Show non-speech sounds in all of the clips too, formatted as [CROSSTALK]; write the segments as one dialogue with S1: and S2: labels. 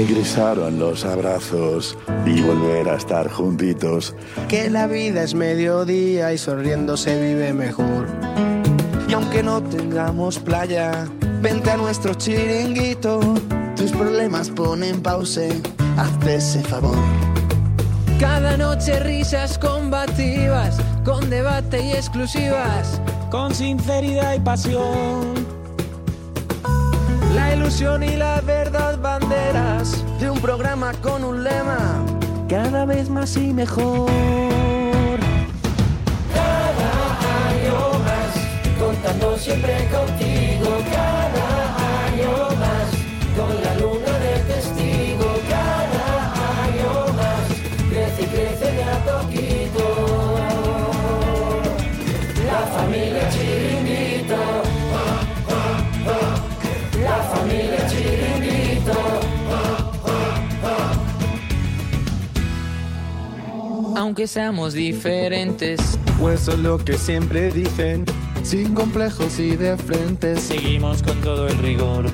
S1: Regresaron los abrazos y volver a estar juntitos.
S2: Que la vida es mediodía y sonriendo se vive mejor. Y aunque no tengamos playa, vente a nuestro chiringuito. Tus problemas ponen pause, hazte ese favor.
S3: Cada noche risas combativas, con debate y exclusivas,
S4: con sinceridad y pasión.
S3: La ilusión y la verdad banderas
S2: de un programa con un lema
S4: cada vez más y mejor.
S5: Cada año más, contando siempre contigo.
S3: Aunque seamos diferentes.
S2: Pues eso es lo que siempre dicen, sin complejos y de frente.
S4: Seguimos con todo el rigor.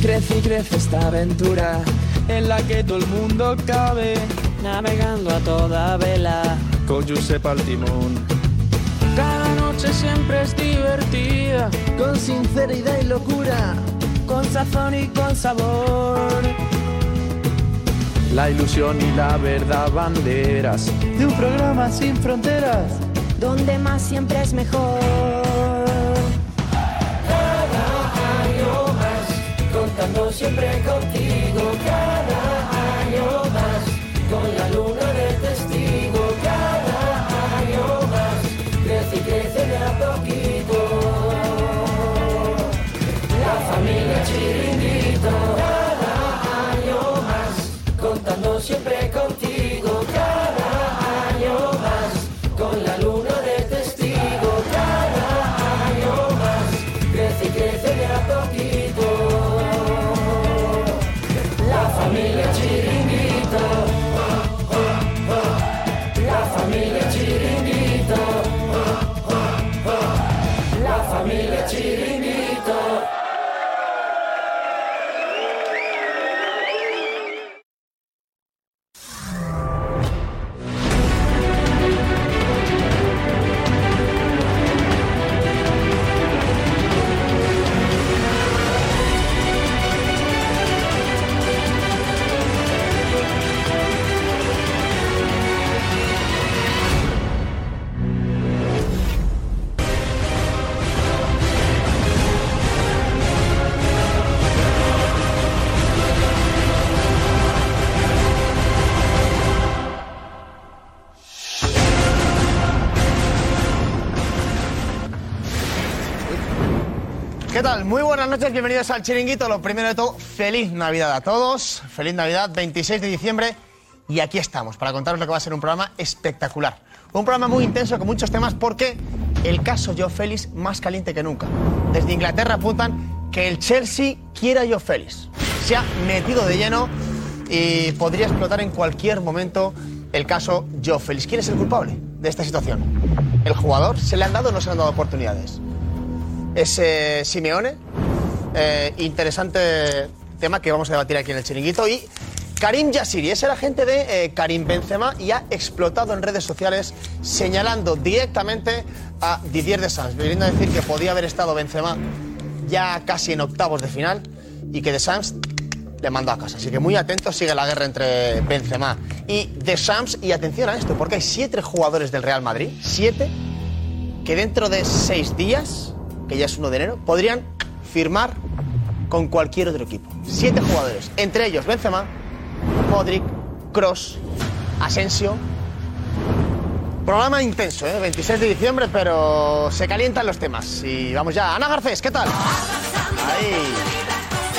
S2: Crece y crece esta aventura en la que todo el mundo cabe.
S4: Navegando a toda vela.
S2: Con Giuseppe al timón.
S3: Cada noche siempre es divertida,
S2: Con sinceridad y locura.
S4: Con sazón y con sabor.
S2: La ilusión y la verdad banderas de un programa sin fronteras.
S6: donde más siempre es mejor.
S5: Cada año más, contando siempre contigo. Familia
S7: bienvenidos al Chiringuito. Lo primero de todo, feliz Navidad a todos. Feliz Navidad, 26 de diciembre. Y aquí estamos para contaros lo que va a ser un programa espectacular. Un programa muy intenso con muchos temas porque el caso Joe Félix más caliente que nunca. Desde Inglaterra apuntan que el Chelsea quiere a Joe Félix. Se ha metido de lleno y podría explotar en cualquier momento el caso Joe Félix. ¿Quién es el culpable de esta situación? ¿El jugador? ¿Se le han dado o no se le han dado oportunidades? es eh, Simeone. Eh, interesante tema que vamos a debatir aquí en el chiringuito. Y Karim Yassiri es el agente de eh, Karim Benzema y ha explotado en redes sociales señalando directamente a Didier Deschamps, viniendo a decir que podía haber estado Benzema ya casi en octavos de final y que Deschamps le mandó a casa. Así que muy atentos, sigue la guerra entre Benzema y Deschamps. Y atención a esto, porque hay siete jugadores del Real Madrid, siete, que dentro de seis días que ya es 1 de enero, podrían firmar con cualquier otro equipo. Siete jugadores, entre ellos Benzema, Modric, Cross, Asensio Programa intenso, ¿eh? 26 de diciembre, pero se calientan los temas. Y vamos ya. Ana Garcés, ¿qué tal? Ahí.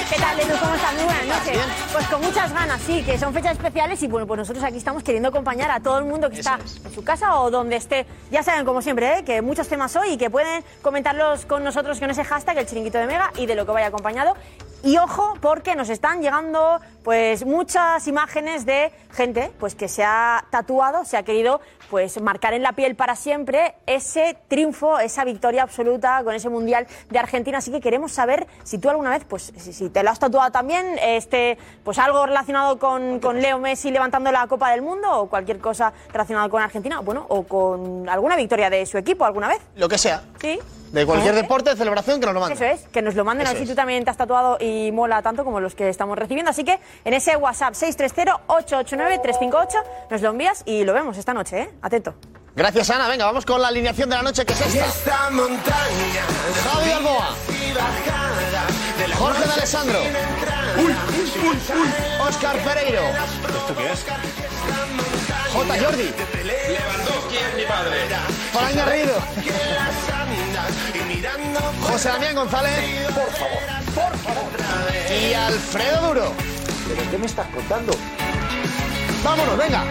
S6: ¿Qué tal, Edu? ¿Cómo estás? Muy buenas noches.
S7: Bien.
S6: Pues con muchas ganas, sí, que son fechas especiales y bueno, pues nosotros aquí estamos queriendo acompañar a todo el mundo que está en su casa o donde esté. Ya saben, como siempre, ¿eh? que muchos temas hoy y que pueden comentarlos con nosotros con ese hashtag, el chiringuito de Mega, y de lo que vaya acompañado. Y ojo, porque nos están llegando pues muchas imágenes de gente pues que se ha tatuado, se ha querido pues marcar en la piel para siempre ese triunfo, esa victoria absoluta con ese mundial de Argentina. Así que queremos saber si tú alguna vez, pues si, si te lo has tatuado también, este, pues algo relacionado con, con Leo Messi levantando la Copa del Mundo o cualquier cosa relacionada con Argentina, bueno, o con alguna victoria de su equipo alguna vez.
S7: Lo que sea.
S6: Sí.
S7: De cualquier deporte, de celebración, que nos lo manden.
S6: Eso es, que nos lo manden a ver
S7: Eso
S6: si
S7: es.
S6: tú también te has tatuado y mola tanto como los que estamos recibiendo. Así que en ese WhatsApp 630-889-358 nos lo envías y lo vemos esta noche, ¿eh? Atento.
S7: Gracias, Ana. Venga, vamos con la alineación de la noche, que es esta.
S2: Esta montaña
S7: Javi Alboa.
S2: bajada de la
S7: Jorge de Alessandro. Oscar Pereiro.
S8: ¿Esto qué es?
S7: J. Jordi.
S8: Lewandowski es mi padre.
S7: Fran Garrido. José Damián González. Por favor, por favor. Y Alfredo Duro.
S8: ¿Pero qué me estás contando?
S7: Vámonos, venga.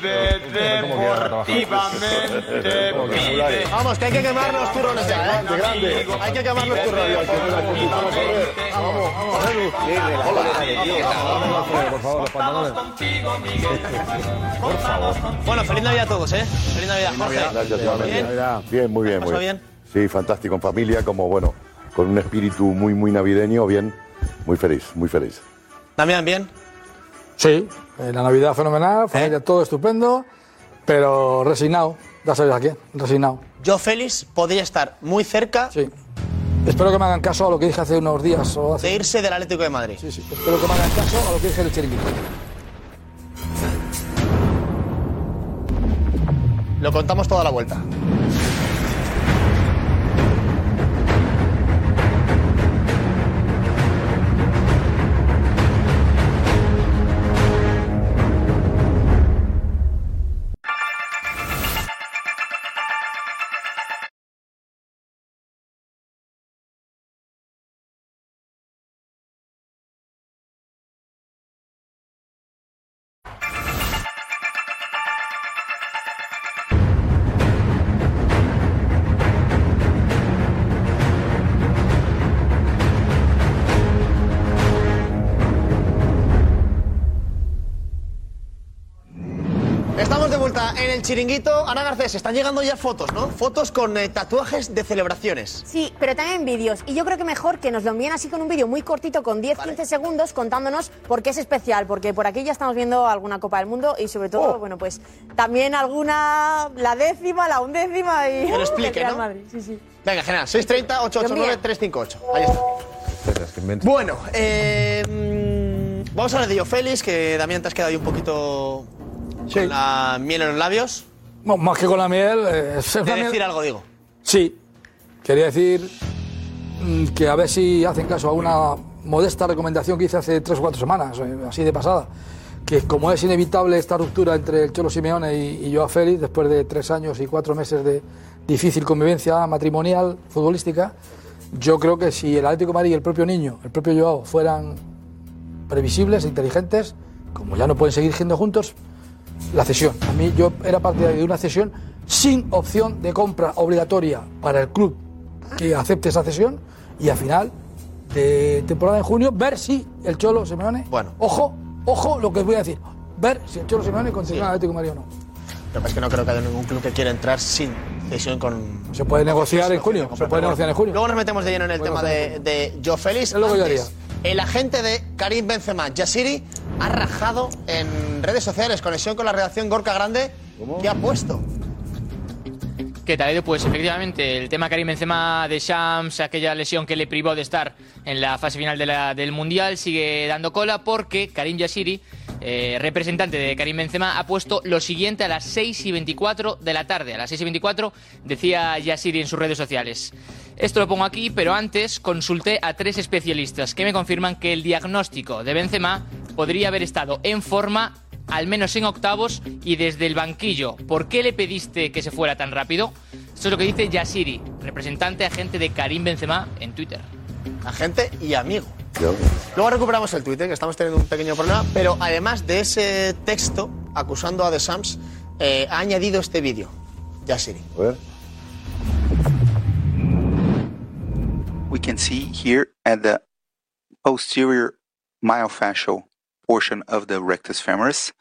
S8: Deportivamente. Vive. [LAUGHS]
S7: Vamos, que hay que quemar los turrones ya, ¿eh?
S8: Grande, grande.
S7: Hay que quemar los turrones.
S8: Vamos, vamos,
S9: Por favor, los pantalones.
S7: Bueno, feliz Navidad a todos, ¿eh? Feliz Navidad, Jorge. ¿Bien?
S1: Bien, muy bien, muy
S7: ¿Pasó
S1: bien.
S7: bien?
S1: Sí, fantástico, en familia, como bueno, con un espíritu muy, muy navideño, bien, muy feliz, muy feliz.
S7: Damián, ¿bien?
S9: Sí, la Navidad fenomenal, familia todo estupendo, pero resignado, ya sabes a quién, resignado.
S7: Yo, Félix, podría estar muy cerca
S9: Sí. Espero que me hagan caso a lo que dije hace unos días o hace...
S7: de irse del Atlético de Madrid.
S9: Sí, sí, espero que me hagan caso a lo que dije del chiringuito.
S7: Lo contamos toda la vuelta. En el chiringuito. Ana Garcés, están llegando ya fotos, ¿no? Fotos con eh, tatuajes de celebraciones.
S6: Sí, pero también vídeos. Y yo creo que mejor que nos lo envíen así con un vídeo muy cortito, con 10-15 segundos, contándonos por qué es especial. Porque por aquí ya estamos viendo alguna Copa del Mundo y sobre todo,
S7: Oh.
S6: bueno, pues también alguna, la décima, la undécima y...
S7: Que lo explique, ¿no?
S6: Madrid, Sí, sí.
S7: Venga, genial. 630 889 358. Ahí está. Bueno, eh, mm, vamos a hablar de Félix, que Damián te has quedado ahí un poquito
S9: Sí.
S7: con la miel en los labios.
S9: No, más que con la miel... eh, es miel-
S7: decir algo, digo.
S9: Sí, quería decir mm, que a ver si hacen caso a una modesta recomendación que hice hace tres o cuatro semanas, eh, así de pasada, que como es inevitable esta ruptura entre el Cholo Simeone y, y Joao Félix, después de tres años y cuatro meses de difícil convivencia matrimonial, futbolística, yo creo que si el Atlético de Madrid y el propio niño, el propio Joao, fueran previsibles e inteligentes, como ya no pueden seguir siendo juntos, la cesión. A mí yo era partidario de una cesión sin opción de compra obligatoria para el club que acepte esa cesión y al final de temporada en junio ver si el Cholo Simeone,
S7: Bueno.
S9: ojo, ojo lo que os voy a decir, ver si el Cholo Simeone continúa el Atlético Madrid o no.
S7: Pasa es que no creo que haya ningún club que quiera entrar sin cesión con.
S9: Se puede negociar en junio, se
S7: Pero
S9: puede negociar en junio.
S7: Luego nos metemos de lleno en el tema de, de Joe Félix.
S9: Es lo que yo haría.
S7: El agente de Karim Benzema, Yassiri, ha rajado en redes sociales, conexión con la redacción Gorka Grande, que ha puesto.
S10: ¿Qué tal, Edu? Pues efectivamente, el tema Karim Benzema de Shams, aquella lesión que le privó de estar en la fase final de la- del Mundial, sigue dando cola porque Karim Yassiri, eh, representante de Karim Benzema, ha puesto lo siguiente a las 6 y 24 de la tarde. A las 6 y 24 decía Yassiri en sus redes sociales. Esto lo pongo aquí, pero antes consulté a tres especialistas que me confirman que el diagnóstico de Benzema podría haber estado en forma al menos en octavos y desde el banquillo. ¿Por qué le pediste que se fuera tan rápido? Esto es lo que dice Yasiri, representante agente de Karim Benzema en Twitter.
S7: Agente y amigo. Luego recuperamos el Twitter, que estamos teniendo un pequeño problema, pero además de ese texto acusando a The Sams, eh, ha añadido este vídeo. Yasiri.
S1: A ver.
S11: we can see here at the posterior myofascial portion of the rectus femoris,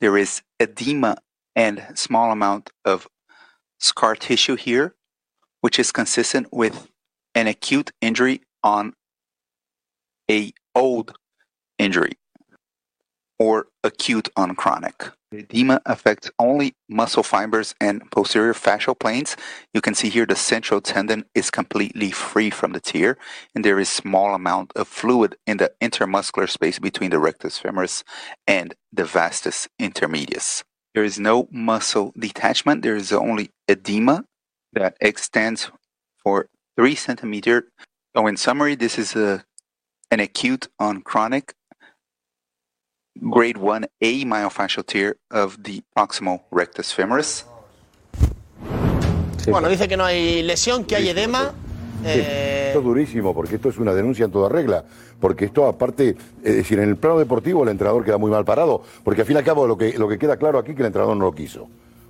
S11: there is edema and small amount of scar tissue here, which is consistent with an acute injury on a old injury or acute on chronic. The edema affects only muscle fibers and posterior fascial planes. You can see here the central tendon is completely free from the tear, and there is small amount of fluid in the intermuscular space between the rectus femoris and the vastus intermedius. There is no muscle detachment. There is only edema that extends for three centimeter. So in summary, this is a an acute on chronic grade 1A myofascial tear of the proximal rectus femoris.
S7: Bueno, dice que no hay lesión, que hay edema. Eh,
S1: Esto es durísimo, porque esto es una denuncia en toda regla. Porque esto, aparte, es decir, en el plano deportivo el entrenador queda muy mal parado. Porque al fin y al cabo lo que, lo que queda claro aquí es que el entrenador no lo quiso.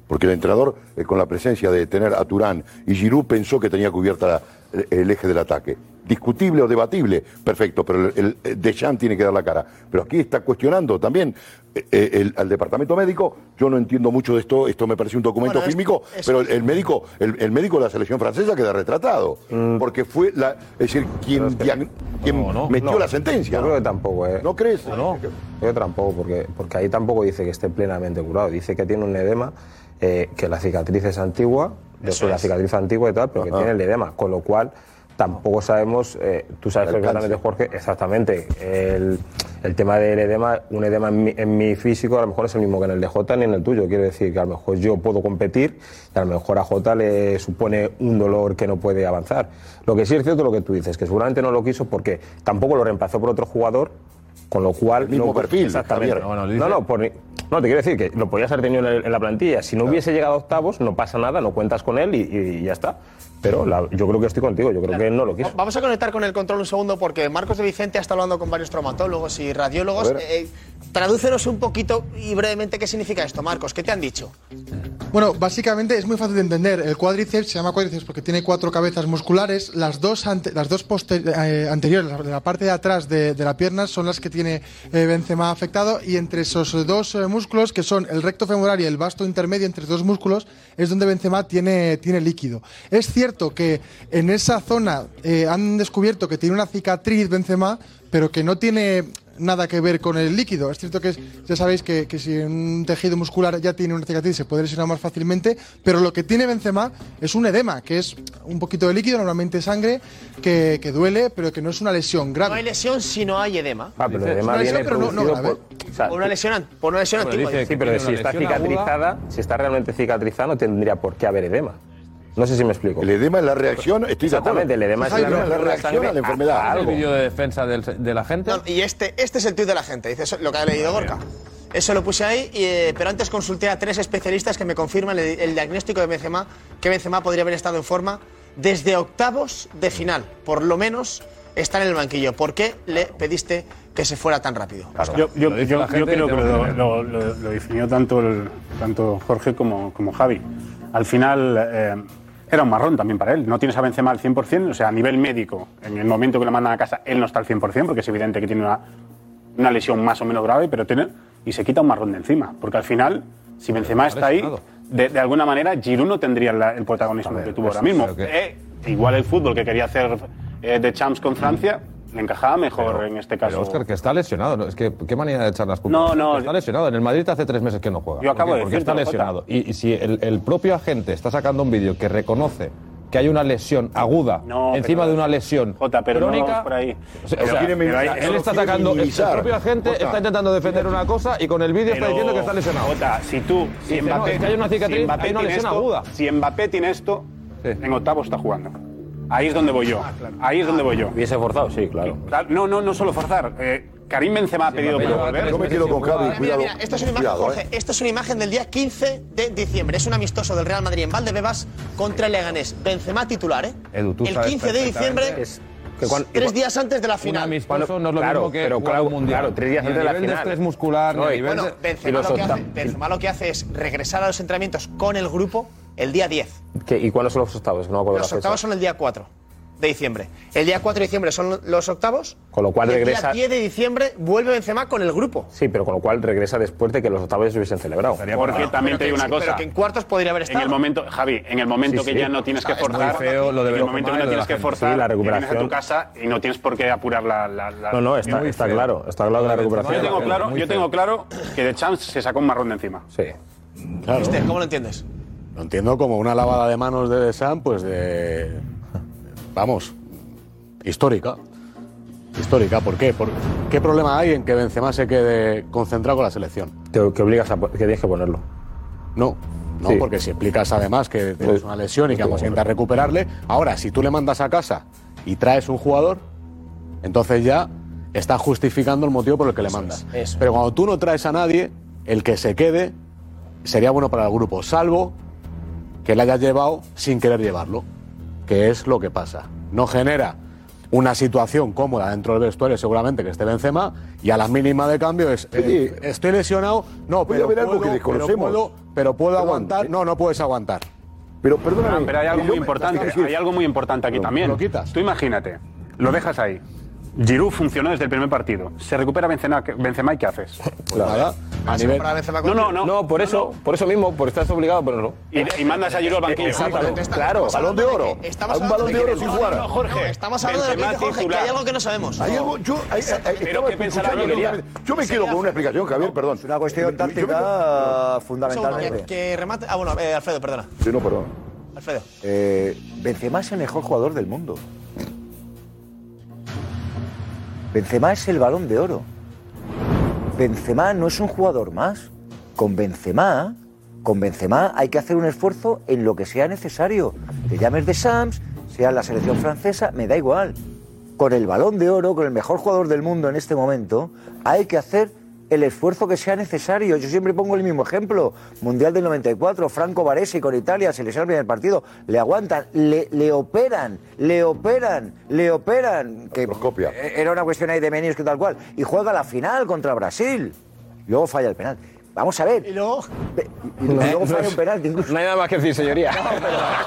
S1: Porque el entrenador, eh, con la presencia de tener a Turán y Giroud, pensó que tenía cubierta la- el, el eje del ataque. Discutible o debatible, perfecto, pero el, el Deschamps tiene que dar la cara. Pero aquí está cuestionando también eh, eh, el- al departamento médico. Yo no entiendo mucho de esto, esto me parece un documento
S7: Bueno, es-
S1: fílmico,
S7: es-
S1: pero el, el médico, el, el médico de la selección francesa queda retratado. Porque fue la, es decir, quien, diag- quien metió
S12: No,
S1: la sentencia.
S12: Yo creo que tampoco, ¿eh?
S1: ¿No crees?
S12: No, Yo creo que tampoco, porque, porque ahí tampoco dice que esté plenamente curado. Dice que tiene un edema, eh, que la cicatriz es antigua,
S7: es.
S12: cicatriz antigua y tal, pero que tiene el edema, con lo cual tampoco sabemos, eh, tú sabes perfectamente, Jorge, exactamente, el, el tema del edema, un edema en mi, en mi físico a lo mejor es el mismo que en el de Jota ni en el tuyo. Quiero decir que a lo mejor yo puedo competir y a lo mejor a Jota le supone un dolor que no puede avanzar. Lo que sí es cierto lo que tú dices, que seguramente no lo quiso porque tampoco lo reemplazó por otro jugador, con lo cual...
S1: El mismo
S12: no-
S1: perfil,
S12: Exactamente.
S1: Javier.
S12: No,
S1: Bueno,
S12: no, no, por- no, te quiero decir que lo podías haber tenido en, la plantilla. Si no hubiese llegado a octavos, no pasa nada, no cuentas con él y, y ya está. Pero la- yo creo que estoy contigo, yo creo que él no lo quiso.
S7: Vamos a conectar con el control un segundo porque Marcos de Vicente ha estado hablando con varios traumatólogos y radiólogos. Eh, tradúcenos un poquito y brevemente qué significa esto, Marcos. ¿Qué te han dicho?
S13: Bueno, básicamente es muy fácil de entender. El cuádriceps se llama cuádriceps porque tiene cuatro cabezas musculares. Las dos, ante- las dos poster- eh, anteriores, la, de la parte de atrás de, de la pierna, son las que tiene eh, Benzema afectado. Y entre esos dos eh, músculos, que son el recto femoral y el vasto intermedio, entre dos músculos, es donde Benzema tiene, tiene líquido. Es cierto que en esa zona eh, han descubierto que tiene una cicatriz Benzema, pero que no tiene nada que ver con el líquido. Es cierto que es- ya sabéis que, que si un tejido muscular ya tiene una cicatriz se puede lesionar más fácilmente, pero lo que tiene Benzema es un edema, que es un poquito de líquido, normalmente sangre, que, que duele, pero que no es una lesión
S7: No
S13: grave.
S7: hay lesión si no hay edema.
S12: Ah, pero el edema
S13: lesión,
S12: viene
S13: no- no grave.
S12: por... o sea,
S7: Por una lesión, an- por una lesión antigua.
S12: Sí, pero si está cicatrizada, si está realmente cicatrizada, no tendría por qué haber edema. No sé si me explico.
S1: El edema es la reacción, estoy de.
S12: Exactamente, el edema es la,
S1: es la reacción a la enfermedad.
S12: algo.
S14: ¿El vídeo de defensa del- de la gente?
S7: No, y este, este es el tuit de la gente, dice eso- lo que ha leído Gorka. Eso lo puse ahí, y, eh, pero antes consulté a tres especialistas que me confirman el, el diagnóstico de Benzema, que Benzema podría haber estado en forma desde octavos de final, por lo menos está en el banquillo. ¿Por qué le pediste que se fuera tan rápido?
S15: Yo, creo que lo,
S14: que ver.
S15: lo- lo- lo definió tanto, el- tanto Jorge como, como Javi. Al final eh, era un marrón también para él. No tienes a Benzema al 100%, o sea, a nivel médico, en el momento que le mandan a casa, él no está al 100%, porque es evidente que tiene una, una lesión más o menos grave, pero tiene, y se quita un marrón de encima. Porque al final, si Benzema está ahí, de, de alguna manera Giroud no tendría la- el protagonismo que tuvo
S14: pues,
S15: ahora mismo.
S14: que-
S15: Eh, igual el fútbol que quería hacer eh, de Champs con Francia le encajaba mejor en este caso.
S14: Pero Oscar, que está lesionado. ¿no? Es que, ¿qué manera de echar las culpas?
S15: No, no.
S14: Está lesionado. En el Madrid hace tres meses que no juega.
S15: Yo acabo de
S14: Porque está lesionado. Y, y si el, el propio agente está sacando un vídeo que reconoce que hay una lesión aguda
S15: No,
S14: encima
S15: pero-
S14: de una lesión
S15: Jota, pero no
S14: crónica,
S15: vamos por ahí.
S14: o sea,
S15: Pero
S14: o sea,
S15: quiere
S14: pero
S15: minimizar-
S14: ahí- él está sacando, el, propio agente
S15: Jota.
S14: está intentando defender una cosa y con el vídeo está diciendo que está lesionado.
S15: Jota, si tú, si
S14: no,
S15: Mbappé,
S14: es que hay una cicatriz,
S15: si
S14: hay una lesión
S15: esto,
S14: aguda.
S15: Si Mbappé tiene esto, en octavo está jugando. Ahí es donde voy yo.
S14: Ah,
S15: Ahí es donde voy yo.
S12: Hubiese forzado, sí, claro.
S15: No, no, no solo forzar. eh, Karim Benzema ha pedido por volver.
S1: Yo me quedo con Javi,
S7: Mira,
S1: cuidado.
S7: mira, esto es una imagen,
S1: Cuidado,
S7: Jorge,
S1: eh.
S7: esto es una imagen del día 15 de diciembre. Es un amistoso del Real Madrid en Valdebebas contra el Leganés. Benzema titular, ¿eh?
S14: Edu, tú
S7: el
S14: sabes
S7: 15 de diciembre,
S14: perfectamente
S12: que cuan-
S7: tres días antes de la final.
S14: Un amistoso
S12: Cuando-
S14: no es lo
S12: claro,
S14: mismo que
S12: pero claro,
S14: un mundial.
S12: claro, tres días
S14: Ni
S12: antes de la
S14: nivel de
S12: final.
S14: estrés muscular,
S12: No, y-
S14: nivel
S7: Bueno, Benzema lo, que hace. Benzema lo que hace es regresar a los entrenamientos con el grupo el día 10.
S12: ¿Qué- ¿Y cuándo son los octavos? No me acuerdo
S7: Los
S12: la fecha.
S7: octavos son el día 4 de diciembre. El día 4 de diciembre son los octavos.
S12: Con lo cual
S7: y el
S12: regresa.
S7: día 10 de diciembre vuelve Benzema con el grupo.
S12: Sí, pero con lo cual regresa después de que los octavos se hubiesen celebrado.
S15: Porque también te digo una cosa.
S7: Pero que en cuartos podría haber
S15: En
S7: estado.
S15: el momento, Javi, en el momento
S12: Sí,
S15: que
S12: sí.
S15: ya no tienes que
S7: Está-
S15: forzar,
S14: muy feo lo de
S15: en el momento que no
S14: lo de
S15: tienes
S14: la
S15: que forzar,
S12: Sí, la
S15: que vienes a
S12: recuperación.
S15: tu casa y no tienes por qué apurar la. la- la-
S12: No, no, está, está claro. Está claro que la
S14: de
S12: recuperación.
S15: Yo tengo claro, yo tengo claro que de Champs se sacó un marrón de encima.
S12: Sí.
S16: Claro.
S7: ¿Cómo lo entiendes?
S16: Lo entiendo como una lavada de manos de Sam, pues de. Vamos. Histórica. Histórica. ¿Por qué? ¿Por ¿Qué problema hay en que Benzema se quede concentrado con la selección?
S12: Te, que obligas a que tienes que ponerlo.
S16: No. No,
S12: Sí.
S16: porque si explicas además que tienes una lesión y que vamos a intentar recuperarle, ahora si tú le mandas a casa y traes un jugador, entonces ya estás justificando el motivo por el que le mandas.
S7: eso.
S16: Pero cuando tú no traes a nadie, el que se quede sería bueno para el grupo, salvo que le hayas llevado sin querer llevarlo, que es lo que pasa. No genera una situación cómoda dentro del vestuario, seguramente que esté Benzema, y a la mínima de cambio es, eh, estoy lesionado, no,
S1: puede
S16: pero
S1: haber algo
S16: puedo,
S1: que desconocemos.
S16: Pero puedo, pero puedo
S1: Perdón,
S16: aguantar.
S1: eh.
S16: No, no puedes aguantar.
S1: Pero perdóname.
S15: Ah, pero hay algo muy
S1: me-
S15: importante, hay algo muy importante aquí también.
S16: lo quitas.
S15: Tú imagínate, lo dejas ahí. Giroud funcionó desde el primer partido. Se recupera Benzema, Benzema y ¿qué haces? [LAUGHS]
S16: Pues nada, a nivel,
S15: No, no, no.
S12: No, por eso, por eso mismo, por estás obligado a ponerlo.
S15: Y, y mandas a Giroud al banquillo.
S16: Exactamente.
S1: Claro, balón de oro.
S7: Estamos
S1: un balón de oro sin jugar.
S7: No, Jorge, estamos hablando de lo que Jorge, que hay algo que no sabemos.
S1: Hay algo, yo, me quedo con una explicación, Javier, perdón.
S17: Es una cuestión táctica fundamentalmente.
S7: que, que remate. Ah, bueno, eh, Alfredo, perdona.
S1: Sí, no, perdón.
S7: Alfredo.
S17: Eh, Benzema es el mejor jugador del mundo. Benzema es el balón de oro. Benzema no es un jugador más. Con Benzema, con Benzema hay que hacer un esfuerzo en lo que sea necesario. Te llames de Sams, sea la selección francesa, me da igual. Con el balón de oro, con el mejor jugador del mundo en este momento, hay que hacer el esfuerzo que sea necesario. Yo siempre pongo el mismo ejemplo. Mundial del 94, Franco Baresi con Italia, se lesiona el primer partido, le aguantan, le, le operan, le operan, le operan. Que era una cuestión ahí de menios que tal cual. Y juega la final contra Brasil. Luego falla el penal. Vamos a ver.
S7: Y luego.
S17: Y, luego falla un penalti incluso.
S12: No hay nada más que decir, señoría.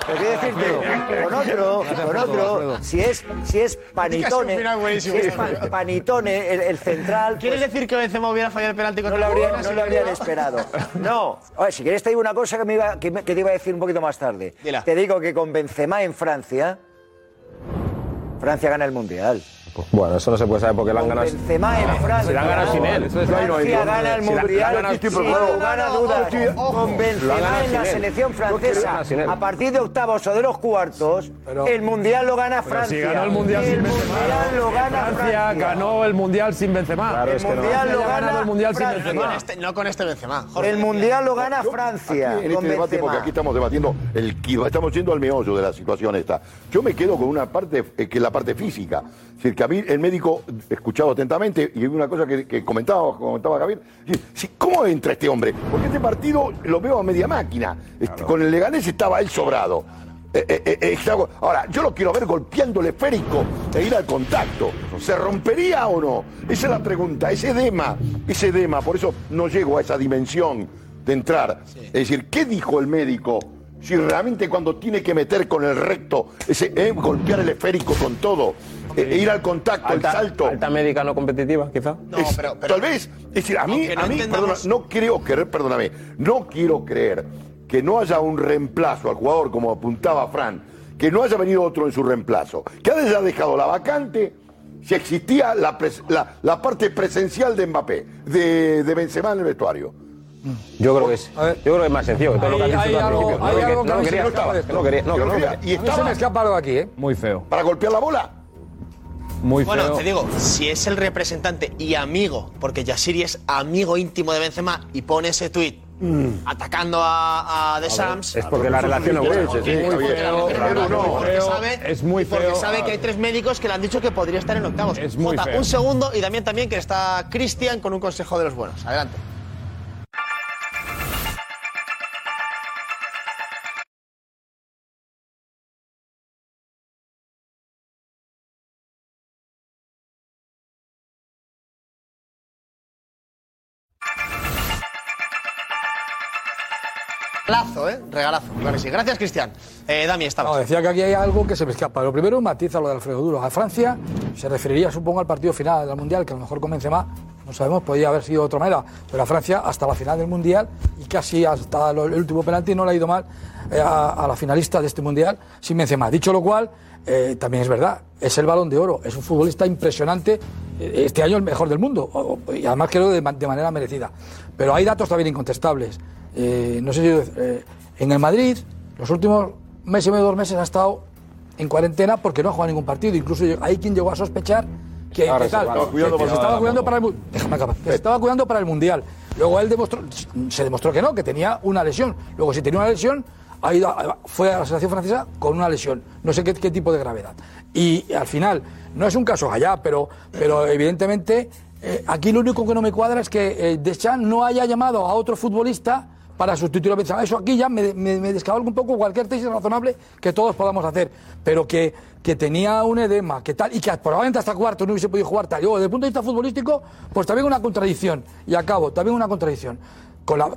S17: Pero quiero decirte, con otro, con otro, si es, si es Panitone, si es pa- Panitone, el, el central,
S7: ¿Quieres
S17: pues,
S7: decir que Benzema hubiera fallado el penalti
S17: no
S7: contra
S17: lo, habría- no lo habrían esperado. [LAUGHS] No. Oye, si quieres te digo una cosa que, me iba, que, me- que te iba a decir un poquito más tarde.
S7: Dila.
S17: Te digo que con Benzema en Francia, Francia gana el Mundial.
S12: Bueno, eso no se puede saber porque la han ganado.
S17: Benzema en Francia.
S12: Si la han ganado sin él. Eso es
S17: Francia gana el Mundial sin lugar dudas. Con Benzema en la selección francesa. A partir de octavos o de los cuartos,
S9: Pero-
S17: el Mundial lo gana Francia.
S14: si ganó el Mundial sin Benzema.
S17: Mundial lo gana
S14: Francia
S17: Francia.
S14: ganó el Mundial sin Benzema.
S12: Claro,
S17: El
S12: es que no.
S17: Mundial lo gana
S14: el Mundial sin Benzema.
S7: este, no con este Benzema. Jorge.
S17: El Mundial lo gana
S1: Yo-
S17: Francia.
S1: aquí en
S17: con
S1: este debate,
S17: Benzema.
S1: porque aquí estamos debatiendo el estamos yendo al meollo de la situación esta. Yo me quedo con una parte eh, que es la parte física. Es decir, que a mí el médico, escuchado atentamente, y una cosa que, que comentaba, comentaba Javier, ¿cómo entra este hombre? Porque este partido lo veo a media máquina. Este, Con el Leganés estaba él sobrado. Eh, eh, eh, ahora, yo lo quiero ver golpeando el esférico e ir al contacto. ¿Se rompería o no? Esa es la pregunta. Ese edema, ese edema, por eso no llego a esa dimensión de entrar. Es decir, ¿qué dijo el médico? Si realmente cuando tiene que meter con el recto, ese, eh, golpear el esférico con todo, eh, ir al contacto,
S12: Alta,
S1: el salto.
S12: alta médica no competitiva, quizá.
S7: No,
S1: Es-
S7: pero- pero-
S1: tal vez, es decir, a mí,
S7: no
S1: a mí
S7: entendamos-
S1: perdona, no creo creer, perdóname, no quiero creer que no haya un reemplazo al jugador como apuntaba Fran, que no haya venido otro en su reemplazo, que haya dejado la vacante si existía la, pres- la- la parte presencial de Mbappé, de, de Benzema en el vestuario.
S12: Yo creo que es, yo creo que es más sencillo que todo lo que has
S9: Hay-
S12: dicho tú al principio. No lo
S9: algo
S12: que-
S9: que a
S12: no quería, no quería, no, que no quería.
S1: Y
S9: A mí se
S1: estaba
S9: me escapa algo aquí, ¿eh?
S14: Muy feo.
S1: para golpear la bola.
S14: Muy
S7: Bueno,
S14: feo.
S7: te digo, si es el representante y amigo, porque Yasiri es amigo íntimo de Benzema y pone ese tuit atacando a, a The Shams.
S12: es porque la relación no es buena.
S7: Sí,
S12: Es muy
S7: porque
S12: feo,
S7: la relación
S12: Fernando,
S7: es buena,
S12: muy
S7: porque
S12: feo,
S7: sabe-
S12: es muy
S7: y porque
S12: feo.
S7: sabe que hay tres médicos que le han dicho que podría estar en octavos.
S14: Es muy
S7: Jota,
S14: feo.
S7: un segundo y también también que está Cristian con un consejo de los buenos. Adelante. Regalazo, claro que sí. Gracias, Cristian. Eh, Dami, estaba.
S9: No, decía que aquí hay algo que se me escapa. Lo primero, un matiz a lo de Alfredo Duro. A Francia se referiría, supongo, al partido final del Mundial, que a lo mejor convence más. No sabemos, podría haber sido de otra manera. Pero a Francia, hasta la final del Mundial y casi hasta el último penalti, no le ha ido mal eh, a, la finalista de este Mundial sin Benzema. Dicho lo cual, eh, también es verdad, es el balón de oro. Es un futbolista impresionante. eh, Este año el mejor del mundo. Y además creo de, de manera merecida. Pero hay datos también incontestables. No sé si en el Madrid, los últimos mes y medio, dos meses ha estado en cuarentena porque no ha jugado ningún partido. Incluso hay quien llegó a sospechar que, tal, se estaba cuidando para el mu- déjame acabar, que se estaba cuidando para el mundial. Luego él demostró, se demostró que no, que tenía una lesión. Luego si tenía una lesión, ha ido a- fue a la selección francesa con una lesión. No sé qué, qué tipo de gravedad. Y al final, no es un caso allá, pero, pero evidentemente eh, aquí lo único que no me cuadra es que eh, Deschamps no haya llamado a otro futbolista para sustituir a. Eso aquí ya me, me, un poco cualquier tesis razonable que todos podamos hacer. Pero que, que tenía un edema, que tal, y que probablemente hasta cuarto no hubiese podido jugar tal. Luego, desde el punto de vista futbolístico, pues también una contradicción. Y acabo, también una contradicción.